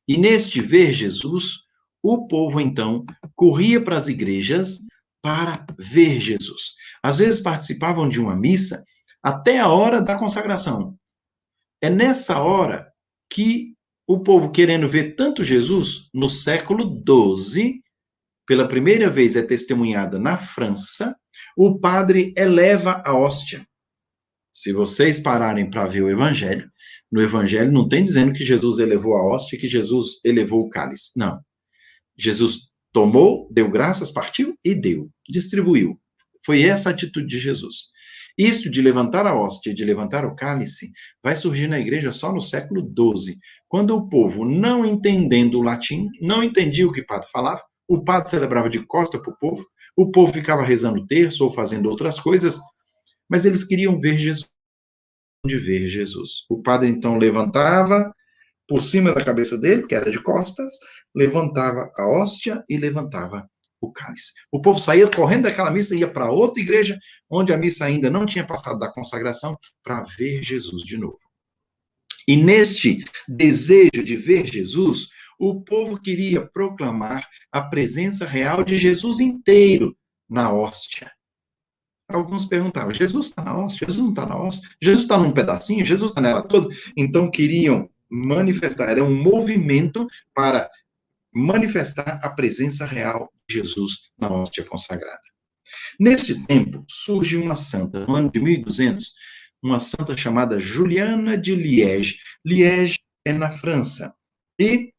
Speaker 2: E neste ver Jesus, o povo então corria para as igrejas para ver Jesus. Às vezes participavam de uma missa até a hora da consagração. É nessa hora que o povo querendo ver tanto Jesus, no século XII, pela primeira vez é testemunhada na França, o padre eleva a hóstia. Se vocês pararem para ver o evangelho, no evangelho não tem dizendo que Jesus elevou a hóstia que Jesus elevou o cálice. Não. Jesus tomou, deu graças, partiu e deu, distribuiu. Foi essa a atitude de Jesus. Isto de levantar a hóstia, de levantar o cálice, vai surgir na igreja só no século XII, quando o povo, não entendendo o latim, não entendia o que o padre falava, o padre celebrava de costa para o povo, o povo ficava rezando terço ou fazendo outras coisas, mas eles queriam ver Jesus. De ver Jesus. O padre então levantava por cima da cabeça dele, que era de costas, levantava a hóstia e levantava o cálice. O povo saía correndo daquela missa e ia para outra igreja, onde a missa ainda não tinha passado da consagração, para ver Jesus de novo. E neste desejo de ver Jesus, o povo queria proclamar a presença real de Jesus inteiro na hóstia. Alguns perguntavam: Jesus está na hóstia? Jesus não está na hóstia? Jesus está num pedacinho? Jesus está nela toda? Então queriam manifestar, era um movimento para manifestar a presença real de Jesus na hóstia consagrada. Nesse tempo, surge uma santa, no ano de 1200, uma santa chamada Juliana de Liege. Liege é na França. E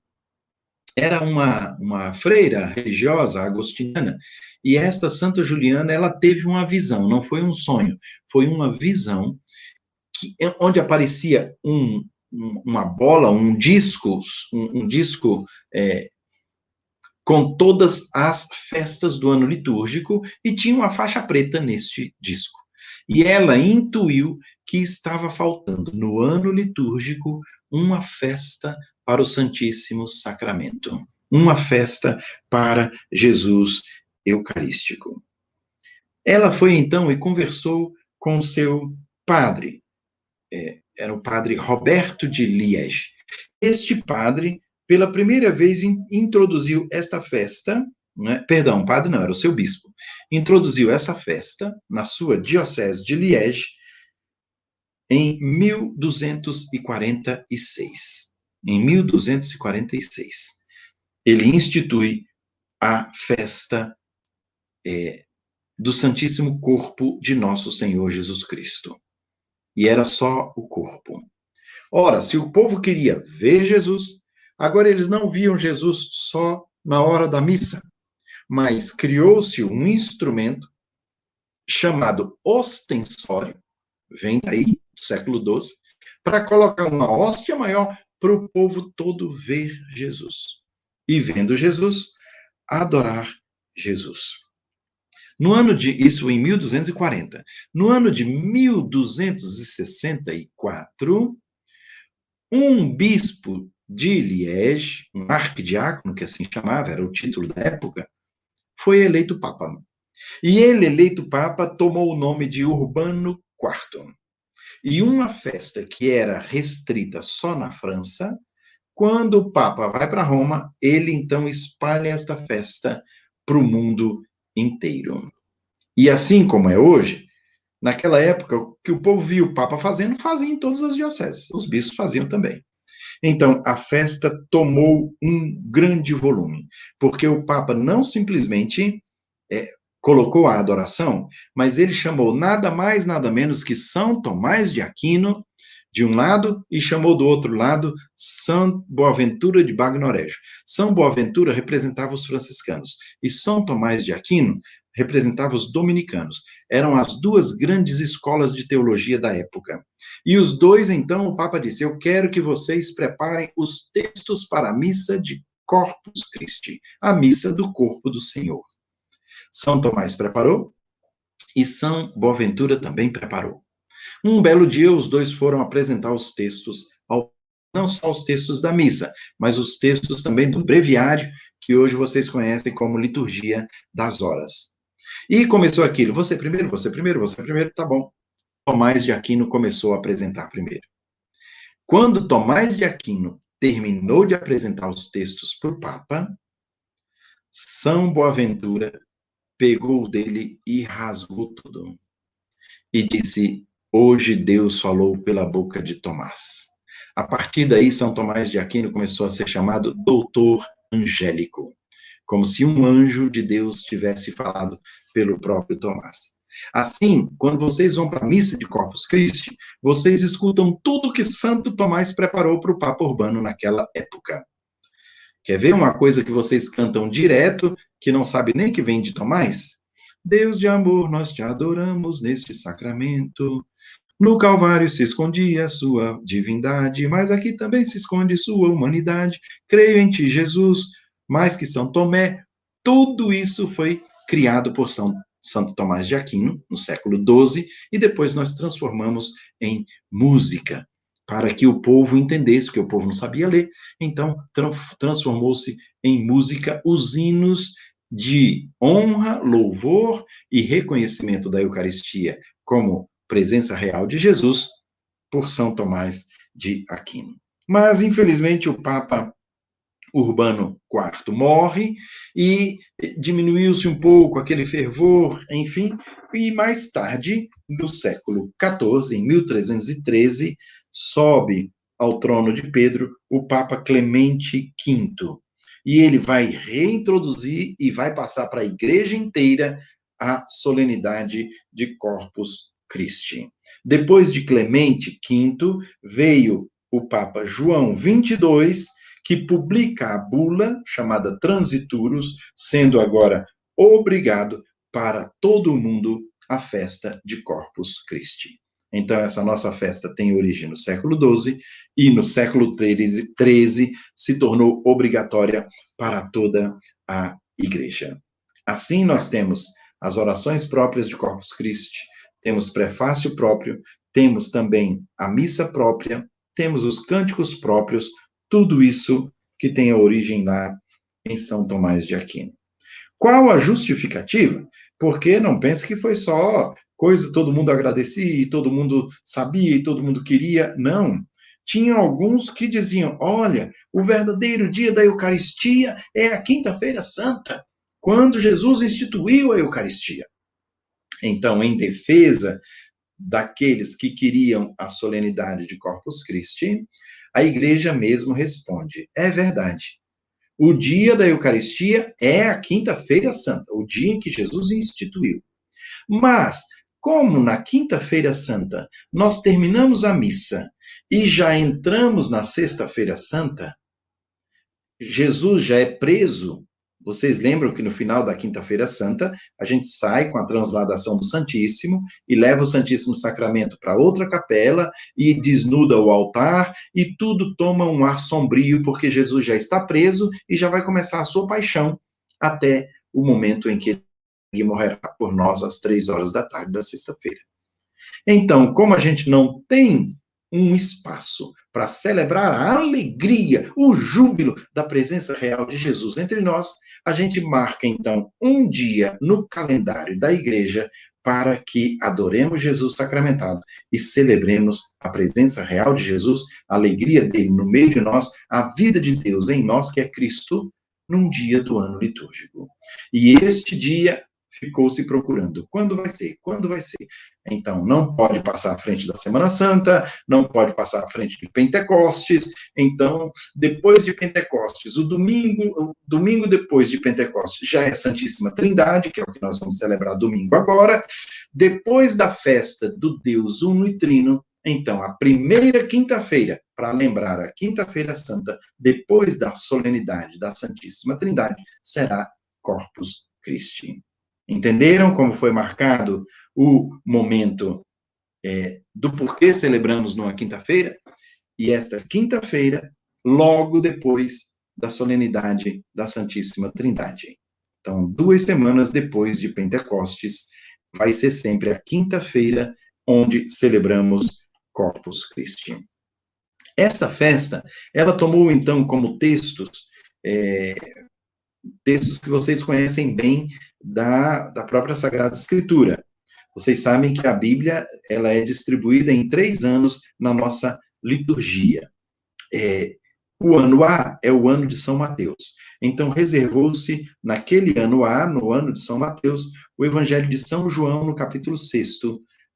Speaker 2: era uma, uma freira religiosa agostiniana, e esta Santa Juliana, ela teve uma visão, não foi um sonho, foi uma visão que, onde aparecia um, uma bola, um disco, um, um disco é, com todas as festas do ano litúrgico e tinha uma faixa preta neste disco. E ela intuiu que estava faltando no ano litúrgico uma festa para o Santíssimo Sacramento, uma festa para Jesus Eucarístico. Ela foi então e conversou com seu padre, é, era o padre Roberto de Liege. Este padre, pela primeira vez, in, introduziu esta festa, né, perdão, padre não, era o seu bispo, introduziu essa festa na sua diocese de Liege em 1246 em 1246, ele institui a festa é, do Santíssimo Corpo de Nosso Senhor Jesus Cristo. E era só o corpo. Ora, se o povo queria ver Jesus, agora eles não viam Jesus só na hora da missa, mas criou-se um instrumento chamado ostensório, vem daí, do século XII, para colocar uma hóstia maior para o povo todo ver Jesus. E vendo Jesus, adorar Jesus. No ano de isso em 1240. No ano de 1264, um bispo de Liege, um arquidiácono que assim chamava, era o título da época, foi eleito papa. E ele eleito papa tomou o nome de Urbano IV. E uma festa que era restrita só na França, quando o Papa vai para Roma, ele então espalha esta festa para o mundo inteiro. E assim como é hoje, naquela época, o que o povo viu o Papa fazendo, fazia em todas as dioceses. Os bispos faziam também. Então, a festa tomou um grande volume, porque o Papa não simplesmente é, colocou a adoração, mas ele chamou nada mais, nada menos que São Tomás de Aquino, de um lado, e chamou do outro lado São Boaventura de Bagnoregio. São Boaventura representava os franciscanos, e São Tomás de Aquino representava os dominicanos. Eram as duas grandes escolas de teologia da época. E os dois, então, o Papa disse: Eu quero que vocês preparem os textos para a missa de Corpus Christi, a missa do corpo do Senhor. São Tomás preparou e São Boaventura também preparou. Um belo dia, os dois foram apresentar os textos, ao, não só os textos da missa, mas os textos também do breviário, que hoje vocês conhecem como liturgia das horas. E começou aquilo, você primeiro, você primeiro, você primeiro, tá bom. Tomás de Aquino começou a apresentar primeiro. Quando Tomás de Aquino terminou de apresentar os textos para o Papa, São Boaventura pegou dele e rasgou tudo. E disse: Hoje Deus falou pela boca de Tomás. A partir daí, São Tomás de Aquino começou a ser chamado doutor angélico, como se um anjo de Deus tivesse falado pelo próprio Tomás. Assim, quando vocês vão para a missa de Corpus Christi, vocês escutam tudo que Santo Tomás preparou para o Papa Urbano naquela época. Quer ver uma coisa que vocês cantam direto, que não sabe nem que vem de Tomás? Deus de amor, nós te adoramos neste sacramento. No Calvário se escondia sua divindade, mas aqui também se esconde sua humanidade. Creio em ti, Jesus, mais que São Tomé. Tudo isso foi criado por São Santo Tomás de Aquino, no século XII, e depois nós transformamos em música para que o povo entendesse, porque o povo não sabia ler. Então, transformou-se em música os hinos de honra, louvor e reconhecimento da Eucaristia como presença real de Jesus por São Tomás de Aquino. Mas, infelizmente, o Papa Urbano IV morre e diminuiu-se um pouco aquele fervor, enfim, e mais tarde, no século XIV, em 1313, sobe ao trono de Pedro o Papa Clemente V. E ele vai reintroduzir e vai passar para a igreja inteira a solenidade de Corpus Christi. Depois de Clemente V, veio o Papa João 22, que publica a bula chamada Transiturus, sendo agora obrigado para todo mundo a festa de Corpus Christi. Então, essa nossa festa tem origem no século XII e no século XIII se tornou obrigatória para toda a igreja. Assim, nós temos as orações próprias de Corpus Christi, temos prefácio próprio, temos também a missa própria, temos os cânticos próprios, tudo isso que tem a origem lá em São Tomás de Aquino. Qual a justificativa? Porque não pense que foi só coisa todo mundo agradecia e todo mundo sabia e todo mundo queria. Não. Tinha alguns que diziam: olha, o verdadeiro dia da Eucaristia é a Quinta-feira Santa, quando Jesus instituiu a Eucaristia. Então, em defesa daqueles que queriam a solenidade de Corpus Christi, a igreja mesmo responde: é verdade. O dia da Eucaristia é a Quinta-feira Santa, o dia em que Jesus instituiu. Mas, como na Quinta-feira Santa nós terminamos a missa e já entramos na Sexta-feira Santa, Jesus já é preso vocês lembram que no final da Quinta-feira Santa, a gente sai com a transladação do Santíssimo e leva o Santíssimo Sacramento para outra capela e desnuda o altar e tudo toma um ar sombrio porque Jesus já está preso e já vai começar a sua paixão até o momento em que ele morrerá por nós às três horas da tarde da sexta-feira. Então, como a gente não tem um espaço para celebrar a alegria, o júbilo da presença real de Jesus entre nós, a gente marca então um dia no calendário da igreja para que adoremos Jesus sacramentado e celebremos a presença real de Jesus, a alegria dele no meio de nós, a vida de Deus em nós, que é Cristo, num dia do ano litúrgico. E este dia ficou se procurando. Quando vai ser? Quando vai ser? Então, não pode passar à frente da Semana Santa, não pode passar à frente de Pentecostes. Então, depois de Pentecostes, o domingo, o domingo depois de Pentecostes já é Santíssima Trindade, que é o que nós vamos celebrar domingo agora. Depois da festa do Deus Uno e Trino, então, a primeira quinta-feira, para lembrar a Quinta-feira Santa, depois da solenidade da Santíssima Trindade, será Corpus Christi. Entenderam como foi marcado o momento é, do porquê celebramos numa quinta-feira? E esta quinta-feira, logo depois da solenidade da Santíssima Trindade. Então, duas semanas depois de Pentecostes, vai ser sempre a quinta-feira onde celebramos Corpus Christi. Esta festa, ela tomou então como textos é, textos que vocês conhecem bem da, da própria Sagrada Escritura. Vocês sabem que a Bíblia ela é distribuída em três anos na nossa liturgia. É, o ano A é o ano de São Mateus. Então, reservou-se naquele ano A, no ano de São Mateus, o Evangelho de São João, no capítulo 6,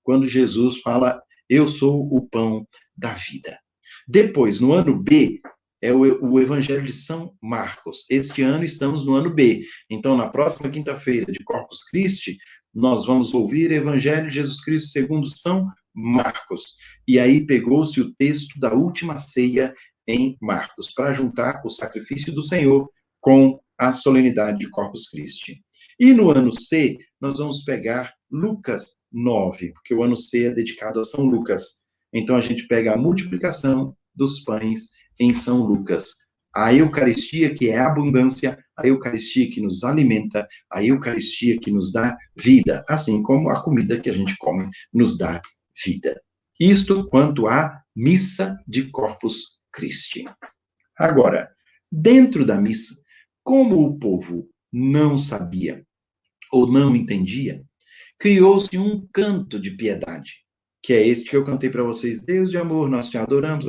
Speaker 2: quando Jesus fala: Eu sou o pão da vida. Depois, no ano B, é o, o Evangelho de São Marcos. Este ano estamos no ano B. Então, na próxima quinta-feira de Corpus Christi, nós vamos ouvir o Evangelho de Jesus Cristo segundo São Marcos. E aí pegou-se o texto da última ceia em Marcos, para juntar o sacrifício do Senhor com a solenidade de Corpus Christi. E no ano C, nós vamos pegar Lucas 9, porque o ano C é dedicado a São Lucas. Então a gente pega a multiplicação dos pães em São Lucas. A Eucaristia que é a abundância, a Eucaristia que nos alimenta, a Eucaristia que nos dá vida, assim como a comida que a gente come nos dá vida. Isto quanto à missa de Corpus Christi. Agora, dentro da missa, como o povo não sabia ou não entendia, criou-se um canto de piedade, que é este que eu cantei para vocês, Deus de amor, nós te adoramos,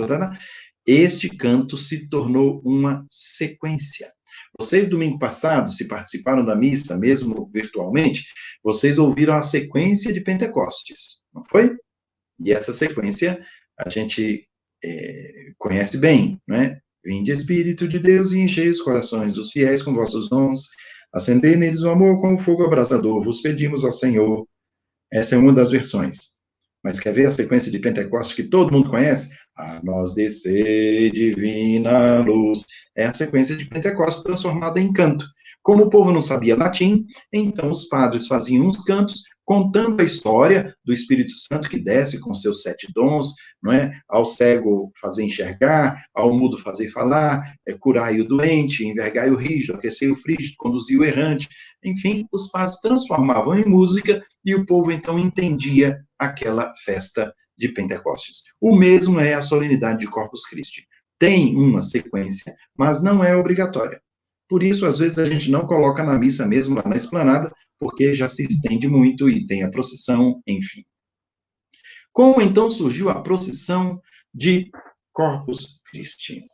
Speaker 2: este canto se tornou uma sequência. Vocês, domingo passado, se participaram da missa, mesmo virtualmente, vocês ouviram a sequência de Pentecostes, não foi? E essa sequência a gente é, conhece bem, não é? Vinde Espírito de Deus e enchei os corações dos fiéis com vossos dons, acendei neles o amor com o fogo abrasador, vos pedimos ao Senhor. Essa é uma das versões. Mas quer ver a sequência de Pentecostes que todo mundo conhece? A nós descer divina luz. É a sequência de Pentecostes transformada em canto. Como o povo não sabia latim, então os padres faziam uns cantos contando a história do Espírito Santo que desce com seus sete dons, não é? Ao cego fazer enxergar, ao mudo fazer falar, é, curar o doente, envergar o rígido, aquecer o frígido, conduzir o errante. Enfim, os padres transformavam em música e o povo então entendia aquela festa de Pentecostes. O mesmo é a solenidade de Corpus Christi. Tem uma sequência, mas não é obrigatória. Por isso, às vezes, a gente não coloca na missa mesmo, lá na esplanada, porque já se estende muito e tem a procissão, enfim. Como então surgiu a procissão de Corpus Christi?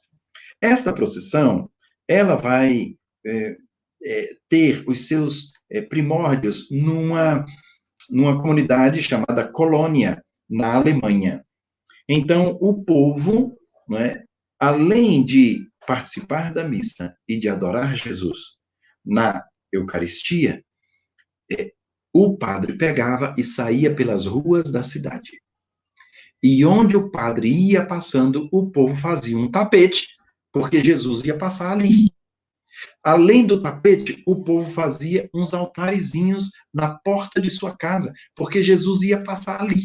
Speaker 2: Esta procissão, ela vai é, é, ter os seus é, primórdios numa, numa comunidade chamada Colônia, na Alemanha. Então, o povo, é, além de participar da missa e de adorar Jesus na Eucaristia, o padre pegava e saía pelas ruas da cidade. E onde o padre ia passando, o povo fazia um tapete, porque Jesus ia passar ali. Além do tapete, o povo fazia uns altarzinhos na porta de sua casa, porque Jesus ia passar ali.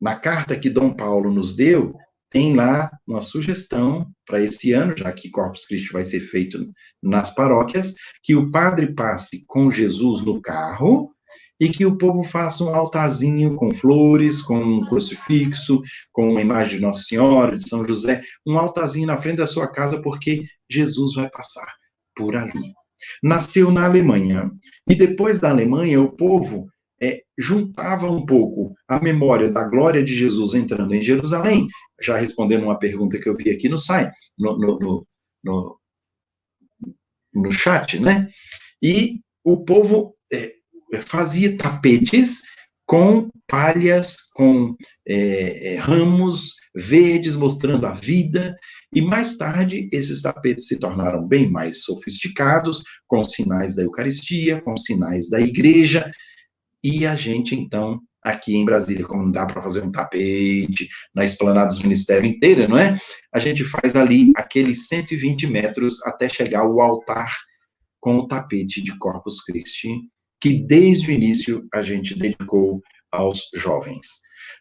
Speaker 2: Na carta que Dom Paulo nos deu, tem lá uma sugestão para esse ano, já que Corpus Christi vai ser feito nas paróquias, que o padre passe com Jesus no carro e que o povo faça um altarzinho com flores, com um crucifixo, com uma imagem de Nossa Senhora, de São José, um altarzinho na frente da sua casa, porque Jesus vai passar por ali. Nasceu na Alemanha. E depois da Alemanha, o povo é, juntava um pouco a memória da glória de Jesus entrando em Jerusalém, já respondendo uma pergunta que eu vi aqui no site, no, no, no, no chat, né? E o povo é, fazia tapetes com palhas, com é, é, ramos verdes mostrando a vida, e mais tarde esses tapetes se tornaram bem mais sofisticados, com sinais da Eucaristia, com sinais da igreja, e a gente, então, aqui em Brasília, como dá para fazer um tapete na esplanada dos ministérios inteira, não é? A gente faz ali aqueles 120 metros até chegar ao altar com o tapete de Corpus Christi, que desde o início a gente dedicou aos jovens.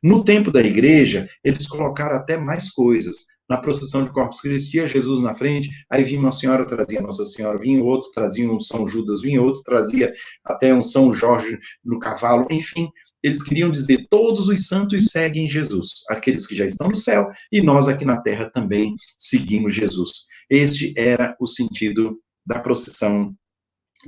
Speaker 2: No tempo da igreja, eles colocaram até mais coisas. Na procissão de Corpus Christi, ia Jesus na frente, aí vinha uma senhora, trazia Nossa Senhora, vinha outro, trazia um São Judas, vinha outro, trazia até um São Jorge no cavalo, enfim, eles queriam dizer: todos os santos seguem Jesus, aqueles que já estão no céu, e nós aqui na terra também seguimos Jesus. Este era o sentido da procissão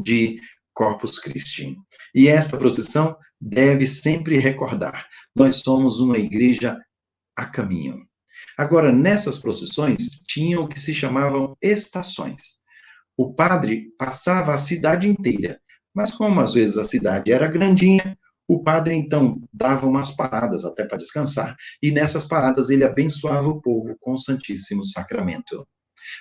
Speaker 2: de Corpus Christi. E esta procissão deve sempre recordar: nós somos uma igreja a caminho. Agora, nessas procissões, tinham o que se chamavam estações. O padre passava a cidade inteira, mas como às vezes a cidade era grandinha, o padre então dava umas paradas até para descansar, e nessas paradas ele abençoava o povo com o Santíssimo Sacramento.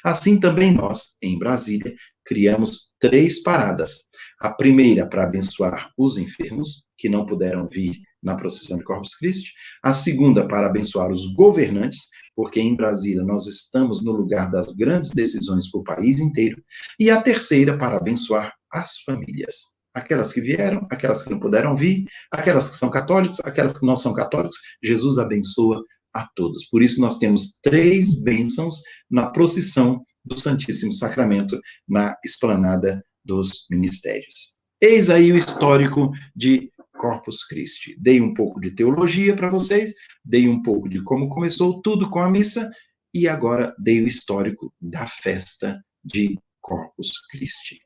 Speaker 2: Assim também nós, em Brasília, criamos três paradas. A primeira para abençoar os enfermos, que não puderam vir na procissão de Corpus Christi. A segunda para abençoar os governantes, porque em Brasília nós estamos no lugar das grandes decisões para o país inteiro. E a terceira para abençoar as famílias. Aquelas que vieram, aquelas que não puderam vir, aquelas que são católicos, aquelas que não são católicos, Jesus abençoa a todos. Por isso nós temos três bênçãos na procissão do Santíssimo Sacramento na esplanada dos ministérios. Eis aí o histórico de Corpus Christi. Dei um pouco de teologia para vocês, dei um pouco de como começou tudo com a missa e agora dei o histórico da festa de Corpus Christi.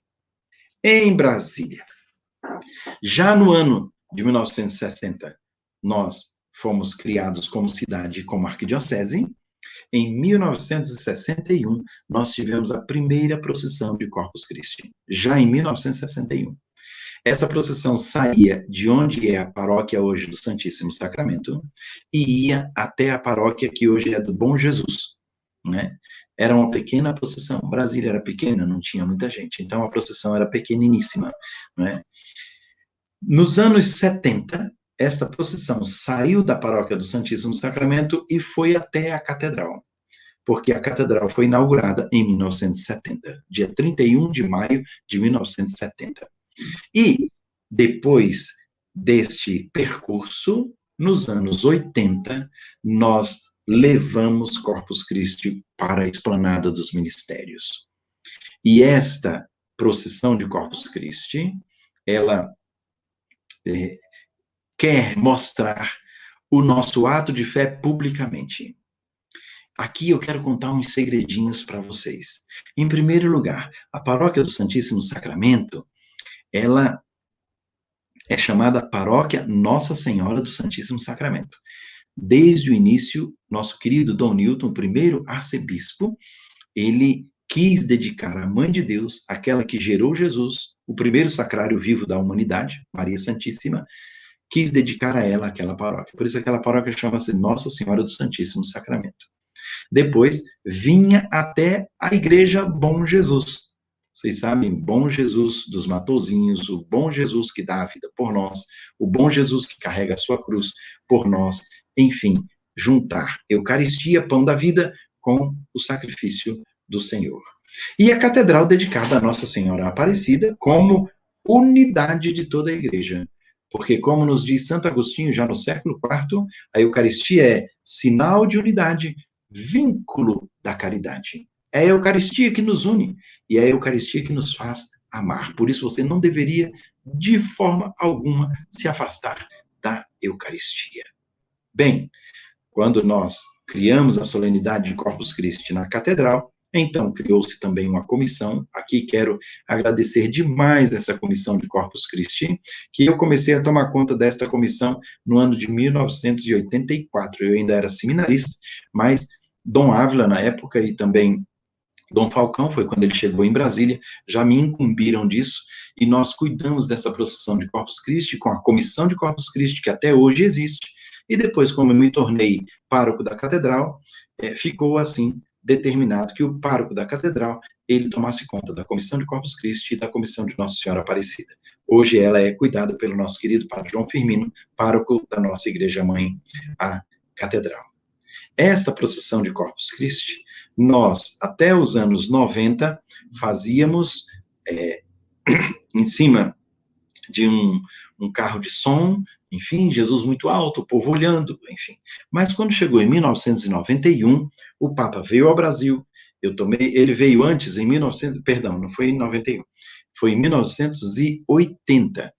Speaker 2: Em Brasília, já no ano de 1960, nós fomos criados como cidade, como arquidiocese, Em 1961, nós tivemos a primeira procissão de Corpus Christi, já em 1961. Essa procissão saía de onde é a paróquia hoje do Santíssimo Sacramento e ia até a paróquia que hoje é do Bom Jesus, né? Era uma pequena procissão. Brasília era pequena, não tinha muita gente, então a procissão era pequeniníssima, né? Nos anos 70, esta procissão saiu da paróquia do Santíssimo Sacramento e foi até a catedral, porque a catedral foi inaugurada em 1970, dia 31 de maio de 1970. E depois deste percurso, nos anos 80, nós levamos Corpus Christi para a esplanada dos ministérios. E esta procissão de Corpus Christi, ela é, quer mostrar o nosso ato de fé publicamente. Aqui eu quero contar uns segredinhos para vocês. Em primeiro lugar, a paróquia do Santíssimo Sacramento, ela é chamada Paróquia Nossa Senhora do Santíssimo Sacramento. Desde o início, nosso querido Dom Newton, primeiro arcebispo, ele quis dedicar à Mãe de Deus, aquela que gerou Jesus, o primeiro sacrário vivo da humanidade, Maria Santíssima, quis dedicar a ela aquela paróquia. Por isso aquela paróquia chama-se Nossa Senhora do Santíssimo Sacramento. Depois vinha até a igreja Bom Jesus, vocês sabem, bom Jesus dos Matozinhos, o bom Jesus que dá a vida por nós, o bom Jesus que carrega a sua cruz por nós, enfim, juntar Eucaristia, pão da vida, com o sacrifício do Senhor. E a catedral dedicada a Nossa Senhora Aparecida como unidade de toda a igreja. Porque, como nos diz Santo Agostinho já no século IV, a Eucaristia é sinal de unidade, vínculo da caridade. É a Eucaristia que nos une e é a Eucaristia que nos faz amar. Por isso você não deveria, de forma alguma, se afastar da Eucaristia. Bem, quando nós criamos a solenidade de Corpus Christi na catedral, então criou-se também uma comissão. Aqui quero agradecer demais essa comissão de Corpus Christi, que eu comecei a tomar conta desta comissão no ano de 1984. Eu ainda era seminarista, mas Dom Ávila, na época, e também Dom Falcão foi quando ele chegou em Brasília, já me incumbiram disso, e nós cuidamos dessa procissão de Corpus Christi com a comissão de Corpus Christi, que até hoje existe, e depois, como eu me tornei pároco da catedral, é, ficou assim determinado que o pároco da catedral ele tomasse conta da comissão de Corpus Christi e da comissão de Nossa Senhora Aparecida. Hoje ela é cuidada pelo nosso querido padre João Firmino, pároco da nossa igreja mãe, a catedral. Esta procissão de Corpus Christi nós, até os anos 90, fazíamos é, em cima de um, um carro de som, enfim, Jesus muito alto, o povo olhando, enfim. Mas quando chegou em 1991, o Papa veio ao Brasil. Eu tomei, ele veio antes em 1900, perdão, não foi em 91. Foi em 1980.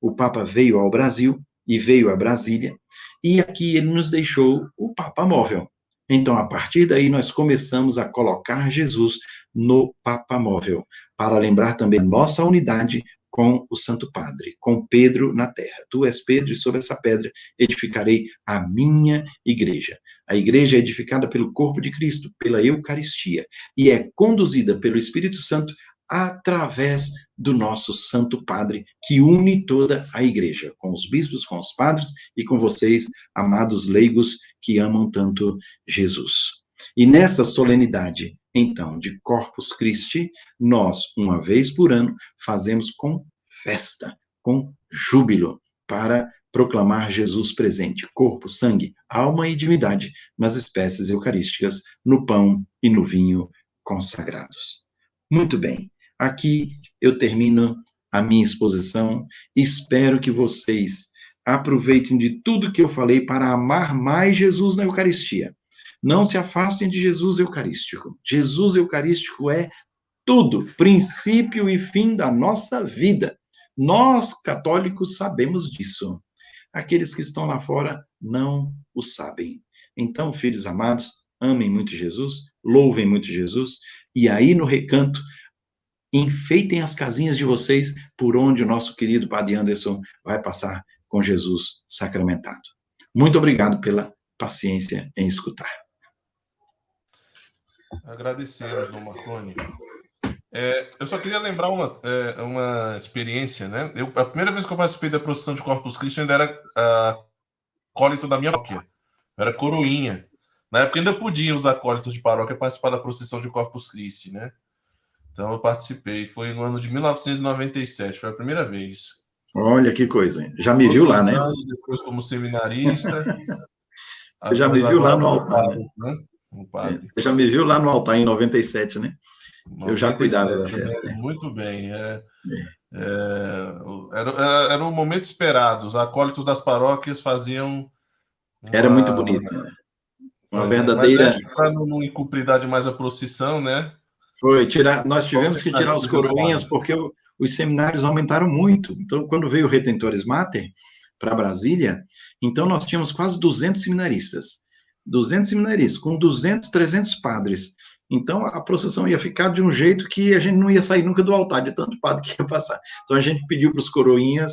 Speaker 2: O Papa veio ao Brasil e veio a Brasília, e aqui ele nos deixou o Papa móvel. Então, a partir daí, nós começamos a colocar Jesus no Papa Móvel, para lembrar também nossa unidade com o Santo Padre, com Pedro na terra. Tu és Pedro, e sobre essa pedra edificarei a minha igreja. A igreja é edificada pelo corpo de Cristo, pela Eucaristia, e é conduzida pelo Espírito Santo através do nosso Santo Padre, que une toda a igreja, com os bispos, com os padres e com vocês, amados leigos que amam tanto Jesus. E nessa solenidade, então, de Corpus Christi, nós, uma vez por ano, fazemos com festa, com júbilo, para proclamar Jesus presente, corpo, sangue, alma e divindade, nas espécies eucarísticas, no pão e no vinho consagrados. Muito bem. Aqui eu termino a minha exposição. Espero que vocês aproveitem de tudo que eu falei para amar mais Jesus na Eucaristia. Não se afastem de Jesus Eucarístico. Jesus Eucarístico é tudo, princípio e fim da nossa vida. Nós, católicos, sabemos disso. Aqueles que estão lá fora não o sabem. Então, filhos amados, amem muito Jesus, louvem muito Jesus, e aí no recanto enfeitem as casinhas de vocês por onde o nosso querido Padre Anderson vai passar com Jesus sacramentado. Muito obrigado pela paciência em escutar.
Speaker 1: Agradecemos, Dom Marconi. É, eu só queria lembrar uma, é, uma experiência, né? Eu, a primeira vez que eu participei da procissão de Corpus Christi ainda era a acólito da minha paróquia. era coroinha. Na época ainda podiam os acólitos de paróquia participar da procissão de Corpus Christi, né? Então eu participei. Foi no ano de 1997, foi a primeira vez.
Speaker 2: Olha que coisa, hein? Já me viu lá, né?
Speaker 1: Depois como seminarista.
Speaker 2: Você já me viu lá no altar, né? né? Você já me viu lá no altar em 97, né? 97, eu já cuidava da festa.
Speaker 1: É, muito bem. É, é. era, era, era um momento esperado. Os acólitos das paróquias faziam.
Speaker 2: Uma, era muito bonito, né? Uma verdadeira.
Speaker 1: Para não incumpridade mais a procissão, né?
Speaker 2: Foi, tirar, nós tivemos que tirar os coroinhas porque os seminários aumentaram muito. Então, quando veio o Retentores Mater para Brasília, então nós tínhamos quase 200 seminaristas. 200 seminaristas, com 200, 300 padres. Então, a procissão ia ficar de um jeito que a gente não ia sair nunca do altar, de tanto padre que ia passar. Então, a gente pediu para os coroinhas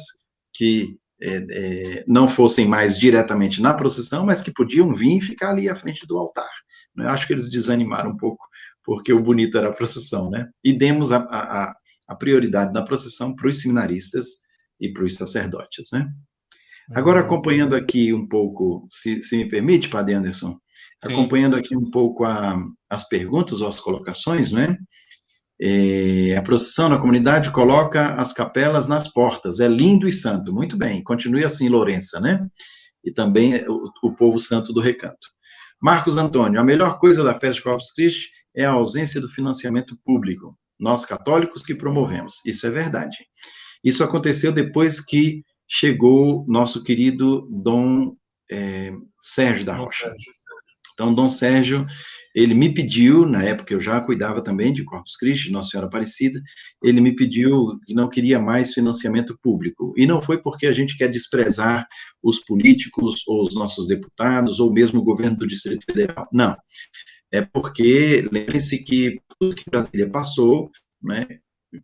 Speaker 2: que é, é, não fossem mais diretamente na procissão, mas que podiam vir e ficar ali à frente do altar. Eu né? acho que eles desanimaram um pouco, porque o bonito era a procissão, né? E demos a, a, a prioridade na procissão para os seminaristas e para os sacerdotes, né? Agora, acompanhando aqui um pouco, se, se me permite, Padre Anderson, Sim. acompanhando aqui um pouco a, as perguntas ou as colocações, né? É, a procissão na comunidade coloca as capelas nas portas, é lindo e santo, muito bem, continue assim, Lourença, né? E também o, o povo santo do recanto. Marcos Antônio, a melhor coisa da festa de Corpus Christi é a ausência do financiamento público, nós católicos que promovemos, isso é verdade. Isso aconteceu depois que chegou nosso querido Dom é, Sérgio da Rocha. Então, Dom Sérgio, ele me pediu, na época eu já cuidava também de Corpus Christi, Nossa Senhora Aparecida, ele me pediu que não queria mais financiamento público. E não foi porque a gente quer desprezar os políticos, ou os nossos deputados, ou mesmo o governo do Distrito Federal. Não. É porque, lembre-se que tudo que Brasília passou, né,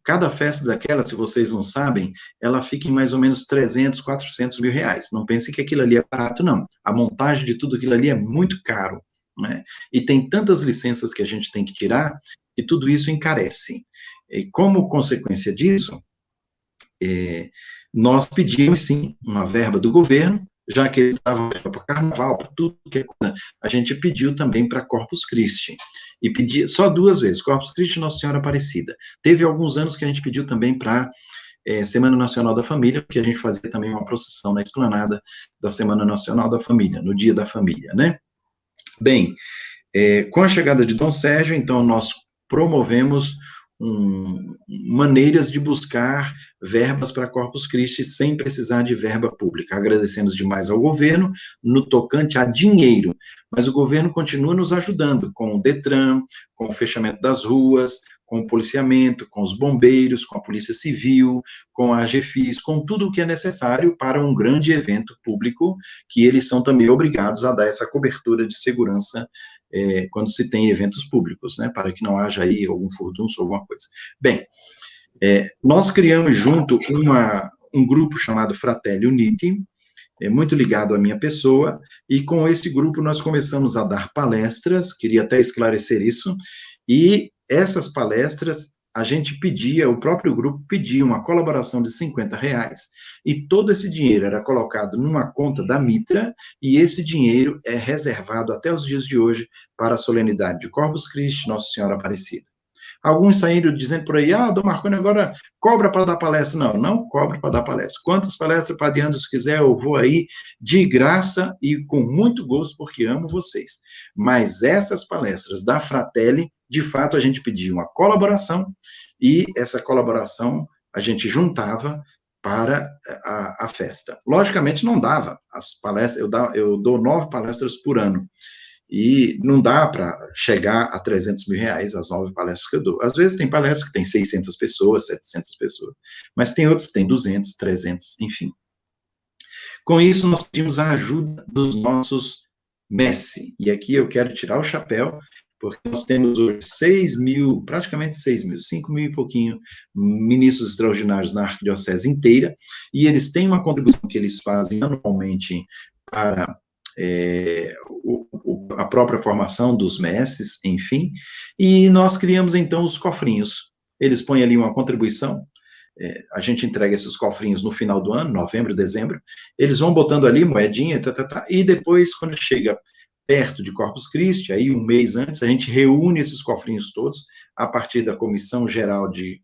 Speaker 2: Cada festa daquela, se vocês não sabem, ela fica em mais ou menos 300, 400 mil reais. Não pense que aquilo ali é barato, não. A montagem de tudo aquilo ali é muito caro. Né? E tem tantas licenças que a gente tem que tirar que tudo isso encarece. E como consequência disso, é, nós pedimos sim uma verba do governo já que eles estavam para o carnaval, para tudo que é coisa, a gente pediu também para Corpus Christi. E pedi só duas vezes, Corpus Christi e Nossa Senhora Aparecida. Teve alguns anos que a gente pediu também para é, Semana Nacional da Família, porque a gente fazia também uma procissão na esplanada da Semana Nacional da Família, no Dia da Família, né? Bem, é, com a chegada de Dom Sérgio, então, nós promovemos um, maneiras de buscar verbas para Corpus Christi sem precisar de verba pública. Agradecemos demais ao governo no tocante a dinheiro, mas o governo continua nos ajudando com o Detran, com o fechamento das ruas, com o policiamento, com os bombeiros, com a Polícia Civil, com a AGFIS, com tudo o que é necessário para um grande evento público, que eles são também obrigados a dar essa cobertura de segurança é, quando se tem eventos públicos, né, para que não haja aí algum furdunço alguma coisa. Bem, é, nós criamos junto uma, um grupo chamado Fratelli Uniti, é muito ligado à minha pessoa, e com esse grupo nós começamos a dar palestras, queria até esclarecer isso, e essas palestras a gente pedia, o próprio grupo pedia uma colaboração de 50 reais, e todo esse dinheiro era colocado numa conta da Mitra, e esse dinheiro é reservado até os dias de hoje para a solenidade de Corpus Christi, Nossa Senhora Aparecida. Alguns saíram dizendo por aí, ah, Dom Marconi agora cobra para dar palestra. Não, não cobra para dar palestra. Quantas palestras Padre Anderson quiser, eu vou aí de graça e com muito gosto, porque amo vocês. Mas essas palestras da Fratelli, de fato, a gente pedia uma colaboração e essa colaboração a gente juntava para a, a festa. Logicamente, não dava. As palestras, eu, eu dou nove palestras por ano e não dá para chegar a 300 mil reais as nove palestras que eu dou. Às vezes tem palestras que tem 600 pessoas, 700 pessoas, mas tem outras que tem 200, 300, enfim. Com isso, nós pedimos a ajuda dos nossos Messi, e aqui eu quero tirar o chapéu, porque nós temos hoje 6 mil, praticamente 6 mil, 5 mil e pouquinho ministros extraordinários na arquidiocese inteira, e eles têm uma contribuição que eles fazem anualmente para é, o, a própria formação dos messes, enfim, e nós criamos então os cofrinhos. Eles põem ali uma contribuição, é, a gente entrega esses cofrinhos no final do ano, novembro, dezembro, eles vão botando ali moedinha, tá, tá, tá, e depois, quando chega perto de Corpus Christi, aí um mês antes, a gente reúne esses cofrinhos todos, a partir da Comissão Geral de,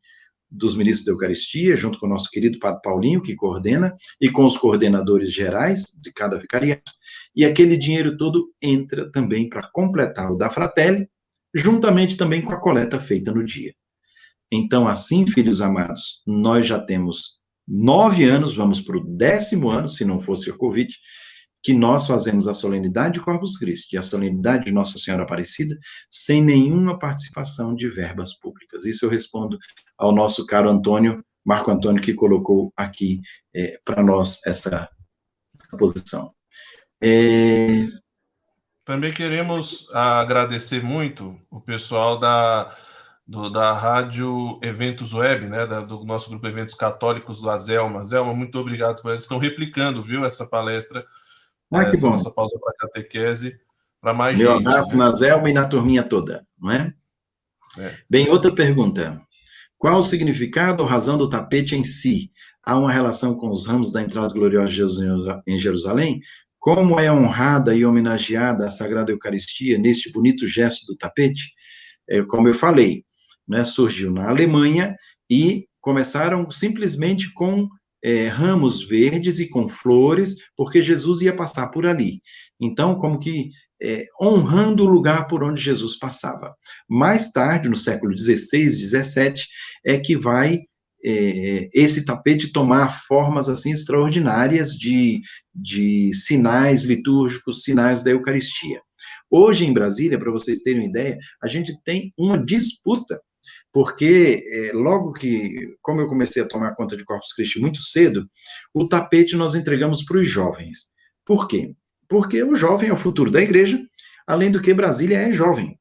Speaker 2: dos Ministros da Eucaristia, junto com o nosso querido Padre Paulinho, que coordena, e com os coordenadores gerais de cada vicariato, e aquele dinheiro todo entra também para completar o da Fratelli, juntamente também com a coleta feita no dia. Então, assim, filhos amados, nós já temos nove anos, vamos para o décimo ano, se não fosse o Covid, que nós fazemos a solenidade de Corpus Christi e a solenidade de Nossa Senhora Aparecida sem nenhuma participação de verbas públicas. Isso eu respondo ao nosso caro Antônio, Marco Antônio, que colocou aqui é, para nós essa posição.
Speaker 1: É... Também queremos agradecer muito o pessoal da, do, da Rádio Eventos Web, né, da, do nosso grupo Eventos Católicos do Azelma. Zelma, muito obrigado. Eles estão replicando, viu, essa palestra
Speaker 2: ah, que bom.
Speaker 1: Nossa pausa para catequese, para mais
Speaker 2: Meu gente. Meu abraço né? na Zelma e na turminha toda, não é? é? Bem, outra pergunta. Qual o significado ou razão do tapete em si? Há uma relação com os ramos da entrada gloriosa de Jesus em Jerusalém? Como é honrada e homenageada a Sagrada Eucaristia neste bonito gesto do tapete? É, como eu falei, né, surgiu na Alemanha e começaram simplesmente com é, ramos verdes e com flores, porque Jesus ia passar por ali. Então, como que é, honrando o lugar por onde Jesus passava. Mais tarde, no século XVI, XVII, é que vai é, esse tapete tomar formas assim extraordinárias de, de sinais litúrgicos, sinais da Eucaristia. Hoje em Brasília, para vocês terem uma ideia, a gente tem uma disputa porque é, logo que, como eu comecei a tomar conta de Corpus Christi muito cedo, o tapete nós entregamos para os jovens. Por quê? Porque o jovem é o futuro da igreja, além do que Brasília é jovem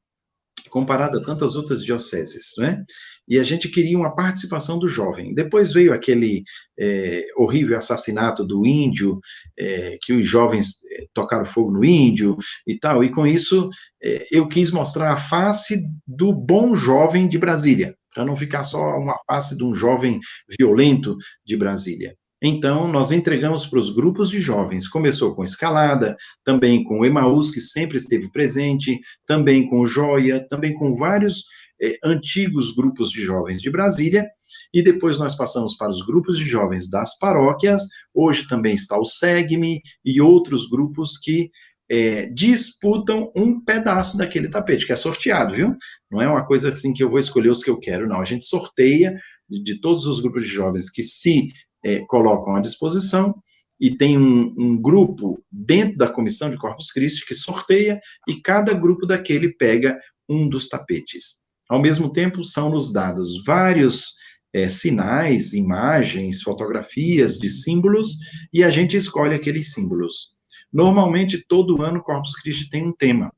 Speaker 2: comparado a tantas outras dioceses, né? E a gente queria uma participação do jovem. Depois veio aquele é, horrível assassinato do índio, é, que os jovens é, tocaram fogo no índio e tal, e com isso é, eu quis mostrar a face do bom jovem de Brasília, para não ficar só uma face de um jovem violento de Brasília. Então, nós entregamos para os grupos de jovens. Começou com escalada, também com o Emaús, que sempre esteve presente, também com o Joia, também com vários eh, antigos grupos de jovens de Brasília, e depois nós passamos para os grupos de jovens das paróquias. Hoje também está o SEGME e outros grupos que é, disputam um pedaço daquele tapete, que é sorteado, viu? Não é uma coisa assim que eu vou escolher os que eu quero, não. A gente sorteia de, de todos os grupos de jovens que se é, colocam à disposição e tem um, um, grupo dentro da comissão de Corpus Christi que sorteia e cada grupo daquele pega um dos tapetes. Ao mesmo tempo, são nos dados vários é, sinais, imagens, fotografias de símbolos e a gente escolhe aqueles símbolos. Normalmente, todo ano, Corpus Christi tem um tema.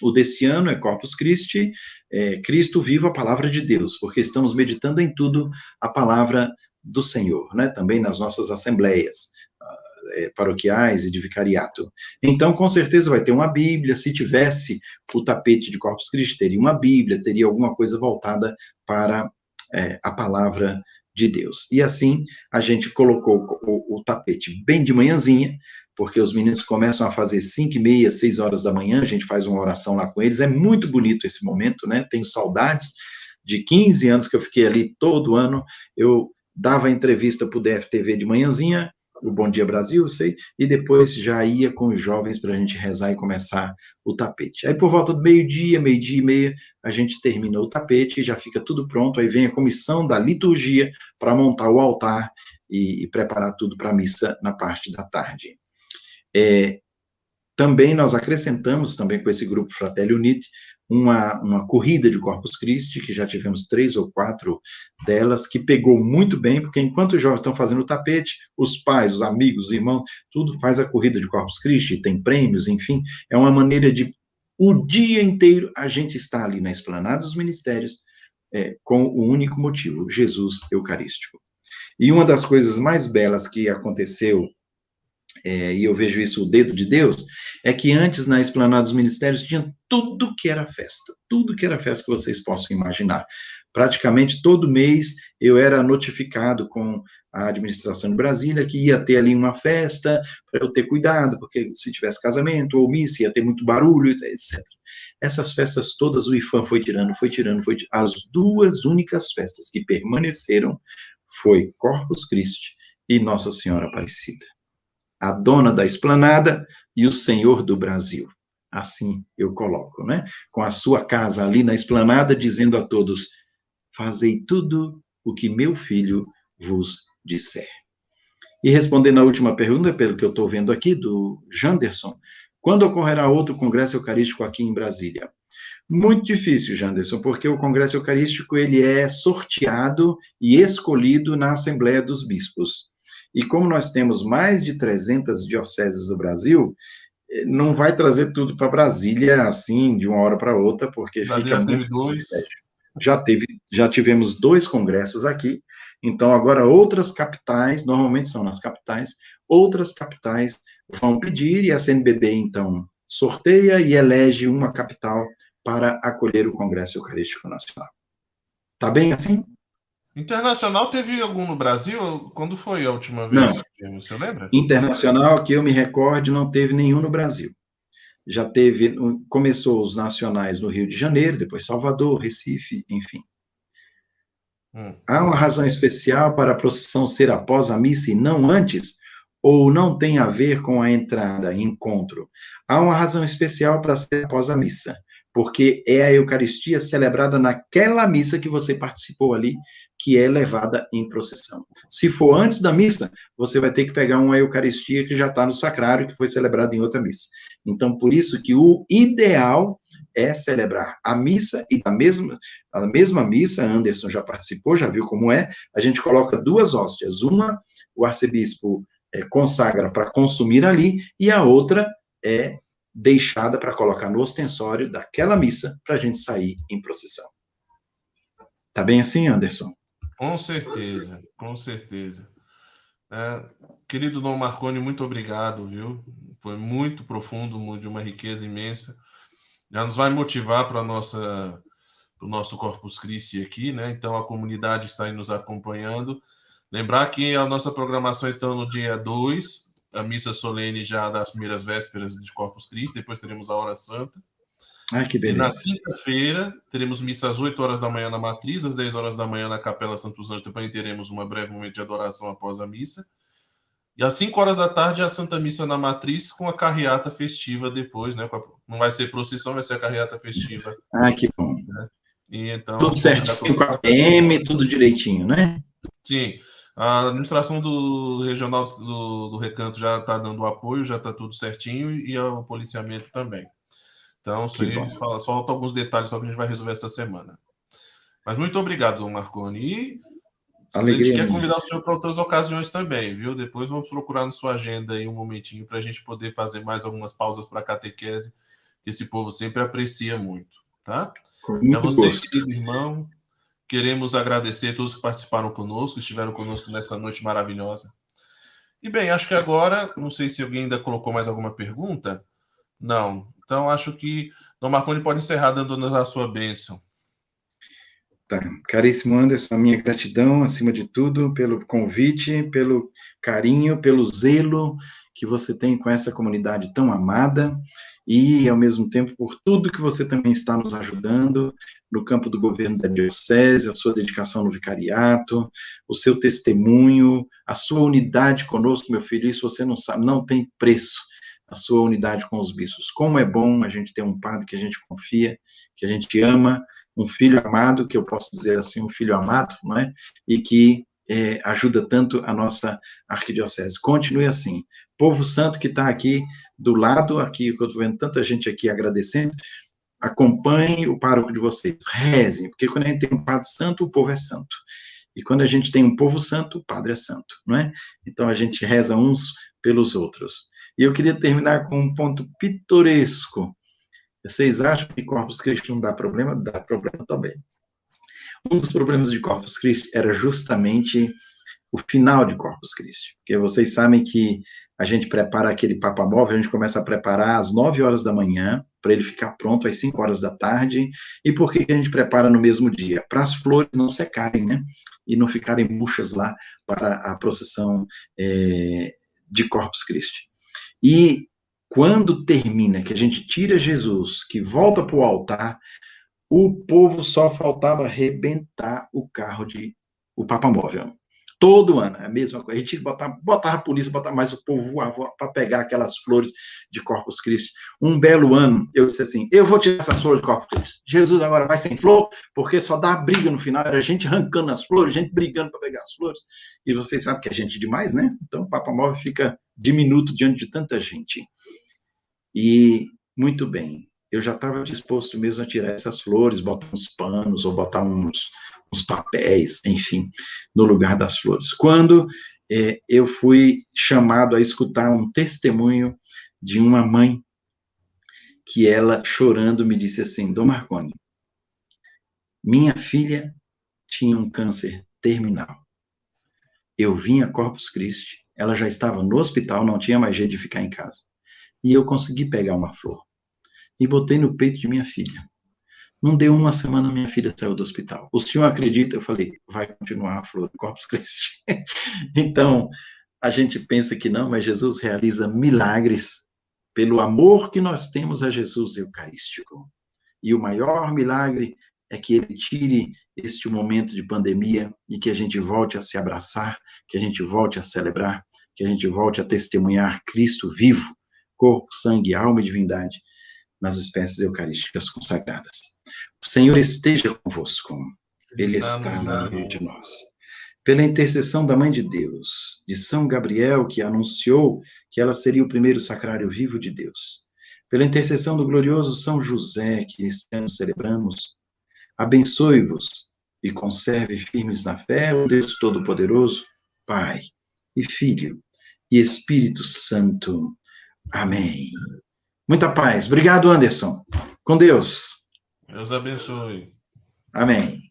Speaker 2: O desse ano é Corpus Christi, é, Cristo vivo a palavra de Deus, porque estamos meditando em tudo a palavra do Senhor, né? Também nas nossas assembleias é, paroquiais e de vicariato. Então, com certeza vai ter uma Bíblia. Se tivesse o tapete de Corpus Christi, teria uma Bíblia, teria alguma coisa voltada para é, a palavra de Deus. E assim a gente colocou o, o, tapete bem de manhãzinha, porque os meninos começam a fazer 5 e meia, 6 horas da manhã, a gente faz uma oração lá com eles. É muito bonito esse momento, né? Tenho saudades de 15 anos que eu fiquei ali todo ano. Eu dava entrevista para o DFTV de manhãzinha, o Bom Dia Brasil, sei, e depois já ia com os jovens para a gente rezar e começar o tapete. Aí por volta do meio-dia, meio-dia e meia, a gente termina o tapete já fica tudo pronto. Aí vem a comissão da liturgia para montar o altar e, e preparar tudo para a missa na parte da tarde. É, também nós acrescentamos, também com esse grupo Fratelli Unite, uma, uma corrida de Corpus Christi, que já tivemos três ou quatro delas, que pegou muito bem, porque enquanto os jovens estão fazendo o tapete, os pais, os amigos, os irmãos, tudo faz a corrida de Corpus Christi, tem prêmios, enfim, é uma maneira de o dia inteiro a gente está ali na esplanada dos ministérios é, com o único motivo, Jesus Eucarístico. E uma das coisas mais belas que aconteceu é, e eu vejo isso o dedo de Deus, é que antes na esplanada dos ministérios tinha tudo que era festa, tudo que era festa que vocês possam imaginar. Praticamente todo mês eu era notificado com a administração de Brasília que ia ter ali uma festa para eu ter cuidado, porque se tivesse casamento ou missa ia ter muito barulho, etc. Essas festas todas o IFAM foi tirando, foi tirando, foi tirando. As duas únicas festas que permaneceram foi Corpus Christi e Nossa Senhora Aparecida a dona da esplanada e o senhor do Brasil. Assim eu coloco, né? Com a sua casa ali na esplanada, dizendo a todos: Fazei tudo o que meu filho vos disser. E respondendo à última pergunta, pelo que eu estou vendo aqui, do Janderson, quando ocorrerá outro congresso eucarístico aqui em Brasília? Muito difícil, Janderson, porque o congresso eucarístico ele é sorteado e escolhido na Assembleia dos Bispos. E como nós temos mais de 300 dioceses do Brasil, eh, não vai trazer tudo para Brasília assim, de uma hora para outra, porque
Speaker 1: Brasília
Speaker 2: fica
Speaker 1: teve dois.
Speaker 2: Já teve, já tivemos dois congressos aqui. Então agora outras capitais, normalmente são nas capitais, outras capitais vão pedir e a CNBB então sorteia e elege uma capital para acolher o Congresso Eucarístico Nacional. Tá bem assim?
Speaker 1: Internacional teve algum no Brasil? Quando foi a última vez?
Speaker 2: Não. Você lembra? Internacional, que eu me recorde, não teve nenhum no Brasil. Já teve, começou os nacionais no Rio de Janeiro, depois Salvador, Recife, enfim. Hum. Há uma razão especial para a procissão ser após a missa e não antes? Ou não tem a ver com a entrada, encontro? Há uma razão especial para ser após a missa, porque é a Eucaristia celebrada naquela missa que você participou ali que é levada em procissão. Se for antes da missa, você vai ter que pegar uma Eucaristia que já está no sacrário, que foi celebrada em outra missa. Então, por isso que o ideal é celebrar a missa e a mesma, a mesma missa, Anderson já participou, já viu como é, a gente coloca duas hóstias, uma o arcebispo é, consagra para consumir ali, e a outra é deixada para colocar no ostensório daquela missa para a gente sair em procissão. Tá bem assim, Anderson?
Speaker 1: Com certeza, com certeza. É, querido Dom Marconi, muito obrigado, viu? Foi muito profundo, de uma riqueza imensa. Já nos vai motivar para nossa o nosso Corpus Christi aqui, né? Então a comunidade está aí nos acompanhando. Lembrar que a nossa programação então no dia 2, a missa solene já das primeiras vésperas de Corpus Christi, depois teremos a hora santa.
Speaker 2: Ah, que beleza.
Speaker 1: E na quinta-feira, teremos missa às 8 horas da manhã na Matriz, às 10 horas da manhã na Capela Santos Anjos. Também teremos uma breve momento de adoração após a missa. E às 5 horas da tarde, a Santa Missa na Matriz, com a carreata festiva depois, né? Não vai ser procissão, vai ser a carreata festiva.
Speaker 2: Ah, que bom.
Speaker 1: Né? E então,
Speaker 2: tudo certinho com a PM, tudo direitinho, né?
Speaker 1: Sim. A administração do regional do, do recanto já está dando apoio, já está tudo certinho, e o policiamento também. Então, isso aí fala, só falta alguns detalhes só que a gente vai resolver essa semana. Mas muito obrigado, Marconi. E Alegria a gente quer convidar o senhor para outras ocasiões também, viu? Depois vamos procurar na sua agenda aí um momentinho para a gente poder fazer mais algumas pausas para catequese, que esse povo sempre aprecia muito, tá? Com muito então, você, querido irmão, queremos agradecer a todos que participaram conosco, estiveram conosco nessa noite maravilhosa. E bem, acho que agora, não sei se alguém ainda colocou mais alguma pergunta. Não. Então, acho que Dom Marconi pode encerrar dando-nos a sua bênção.
Speaker 2: Tá. Caríssimo Anderson, a minha gratidão, acima de tudo, pelo convite, pelo carinho, pelo zelo que você tem com essa comunidade tão amada e, ao mesmo tempo, por tudo que você também está nos ajudando no campo do governo da Diocese, a sua dedicação no vicariato, o seu testemunho, a sua unidade conosco, meu filho, isso você não sabe, não tem preço a sua unidade com os bispos. Como é bom a gente ter um padre que a gente confia, que a gente ama, um filho amado, que eu posso dizer assim, um filho amado, não é? E que é, ajuda tanto a nossa arquidiocese. Continue assim. Povo santo que está aqui do lado, aqui, que eu estou vendo tanta gente aqui agradecendo, acompanhe o pároco de vocês, rezem, porque quando a gente tem um padre santo, o povo é santo. E quando a gente tem um povo santo, o padre é santo, não é? Então a gente reza uns pelos outros. E eu queria terminar com um ponto pitoresco. Vocês acham que Corpus Christi não dá problema? Dá problema também. Um dos problemas de Corpus Christi era justamente o final de Corpus Christi, porque vocês sabem que a gente prepara aquele papa móvel, a gente começa a preparar às 9 horas da manhã, para ele ficar pronto às 5 horas da tarde. E por que, a gente prepara no mesmo dia? Para as flores não secarem, né? E não ficarem murchas lá para a procissão é, de Corpus Christi. E quando termina, que a gente tira Jesus, que volta para o altar, o povo só faltava arrebentar o carro de o Papa Móvel. Todo ano, é a mesma coisa. A gente botava, botava a polícia, botava mais o povo para pegar aquelas flores de Corpus Christi. Um belo ano, eu disse assim: eu vou tirar essas flores de Corpus Christi. Jesus agora vai sem flor, porque só dá briga no final. Era gente arrancando as flores, gente brigando para pegar as flores. E vocês sabem que é gente demais, né? Então o Papa Móvel fica diminuto diante de tanta gente. E, muito bem, eu já estava disposto mesmo a tirar essas flores, botar uns panos ou botar uns, uns papéis, enfim, no lugar das flores. Quando é, eu fui chamado a escutar um testemunho de uma mãe que ela, chorando, me disse assim: Dom Marconi, minha filha tinha um câncer terminal. Eu vim a Corpus Christi, ela já estava no hospital, não tinha mais jeito de ficar em casa. E eu consegui pegar uma flor e botei no peito de minha filha. Não deu uma semana, minha filha saiu do hospital. O senhor acredita? Eu falei, vai continuar a flor do Corpus Christi. então, a gente pensa que não, mas Jesus realiza milagres pelo amor que nós temos a Jesus Eucarístico. E o maior milagre é que ele tire este momento de pandemia e que a gente volte a se abraçar, que a gente volte a celebrar, que a gente volte a testemunhar Cristo vivo, corpo, sangue, alma e divindade nas espécies eucarísticas consagradas. O Senhor esteja convosco. Ele está no meio de nós. Pela intercessão da Mãe de Deus, de São Gabriel, que anunciou que ela seria o primeiro sacrário vivo de Deus. Pela intercessão do glorioso São José, que este ano celebramos, abençoe-vos e conserve firmes na fé o Deus Todo-Poderoso, Pai e Filho e Espírito Santo. Amém. Muita paz. Obrigado, Anderson. Com Deus.
Speaker 1: Deus abençoe.
Speaker 2: Amém.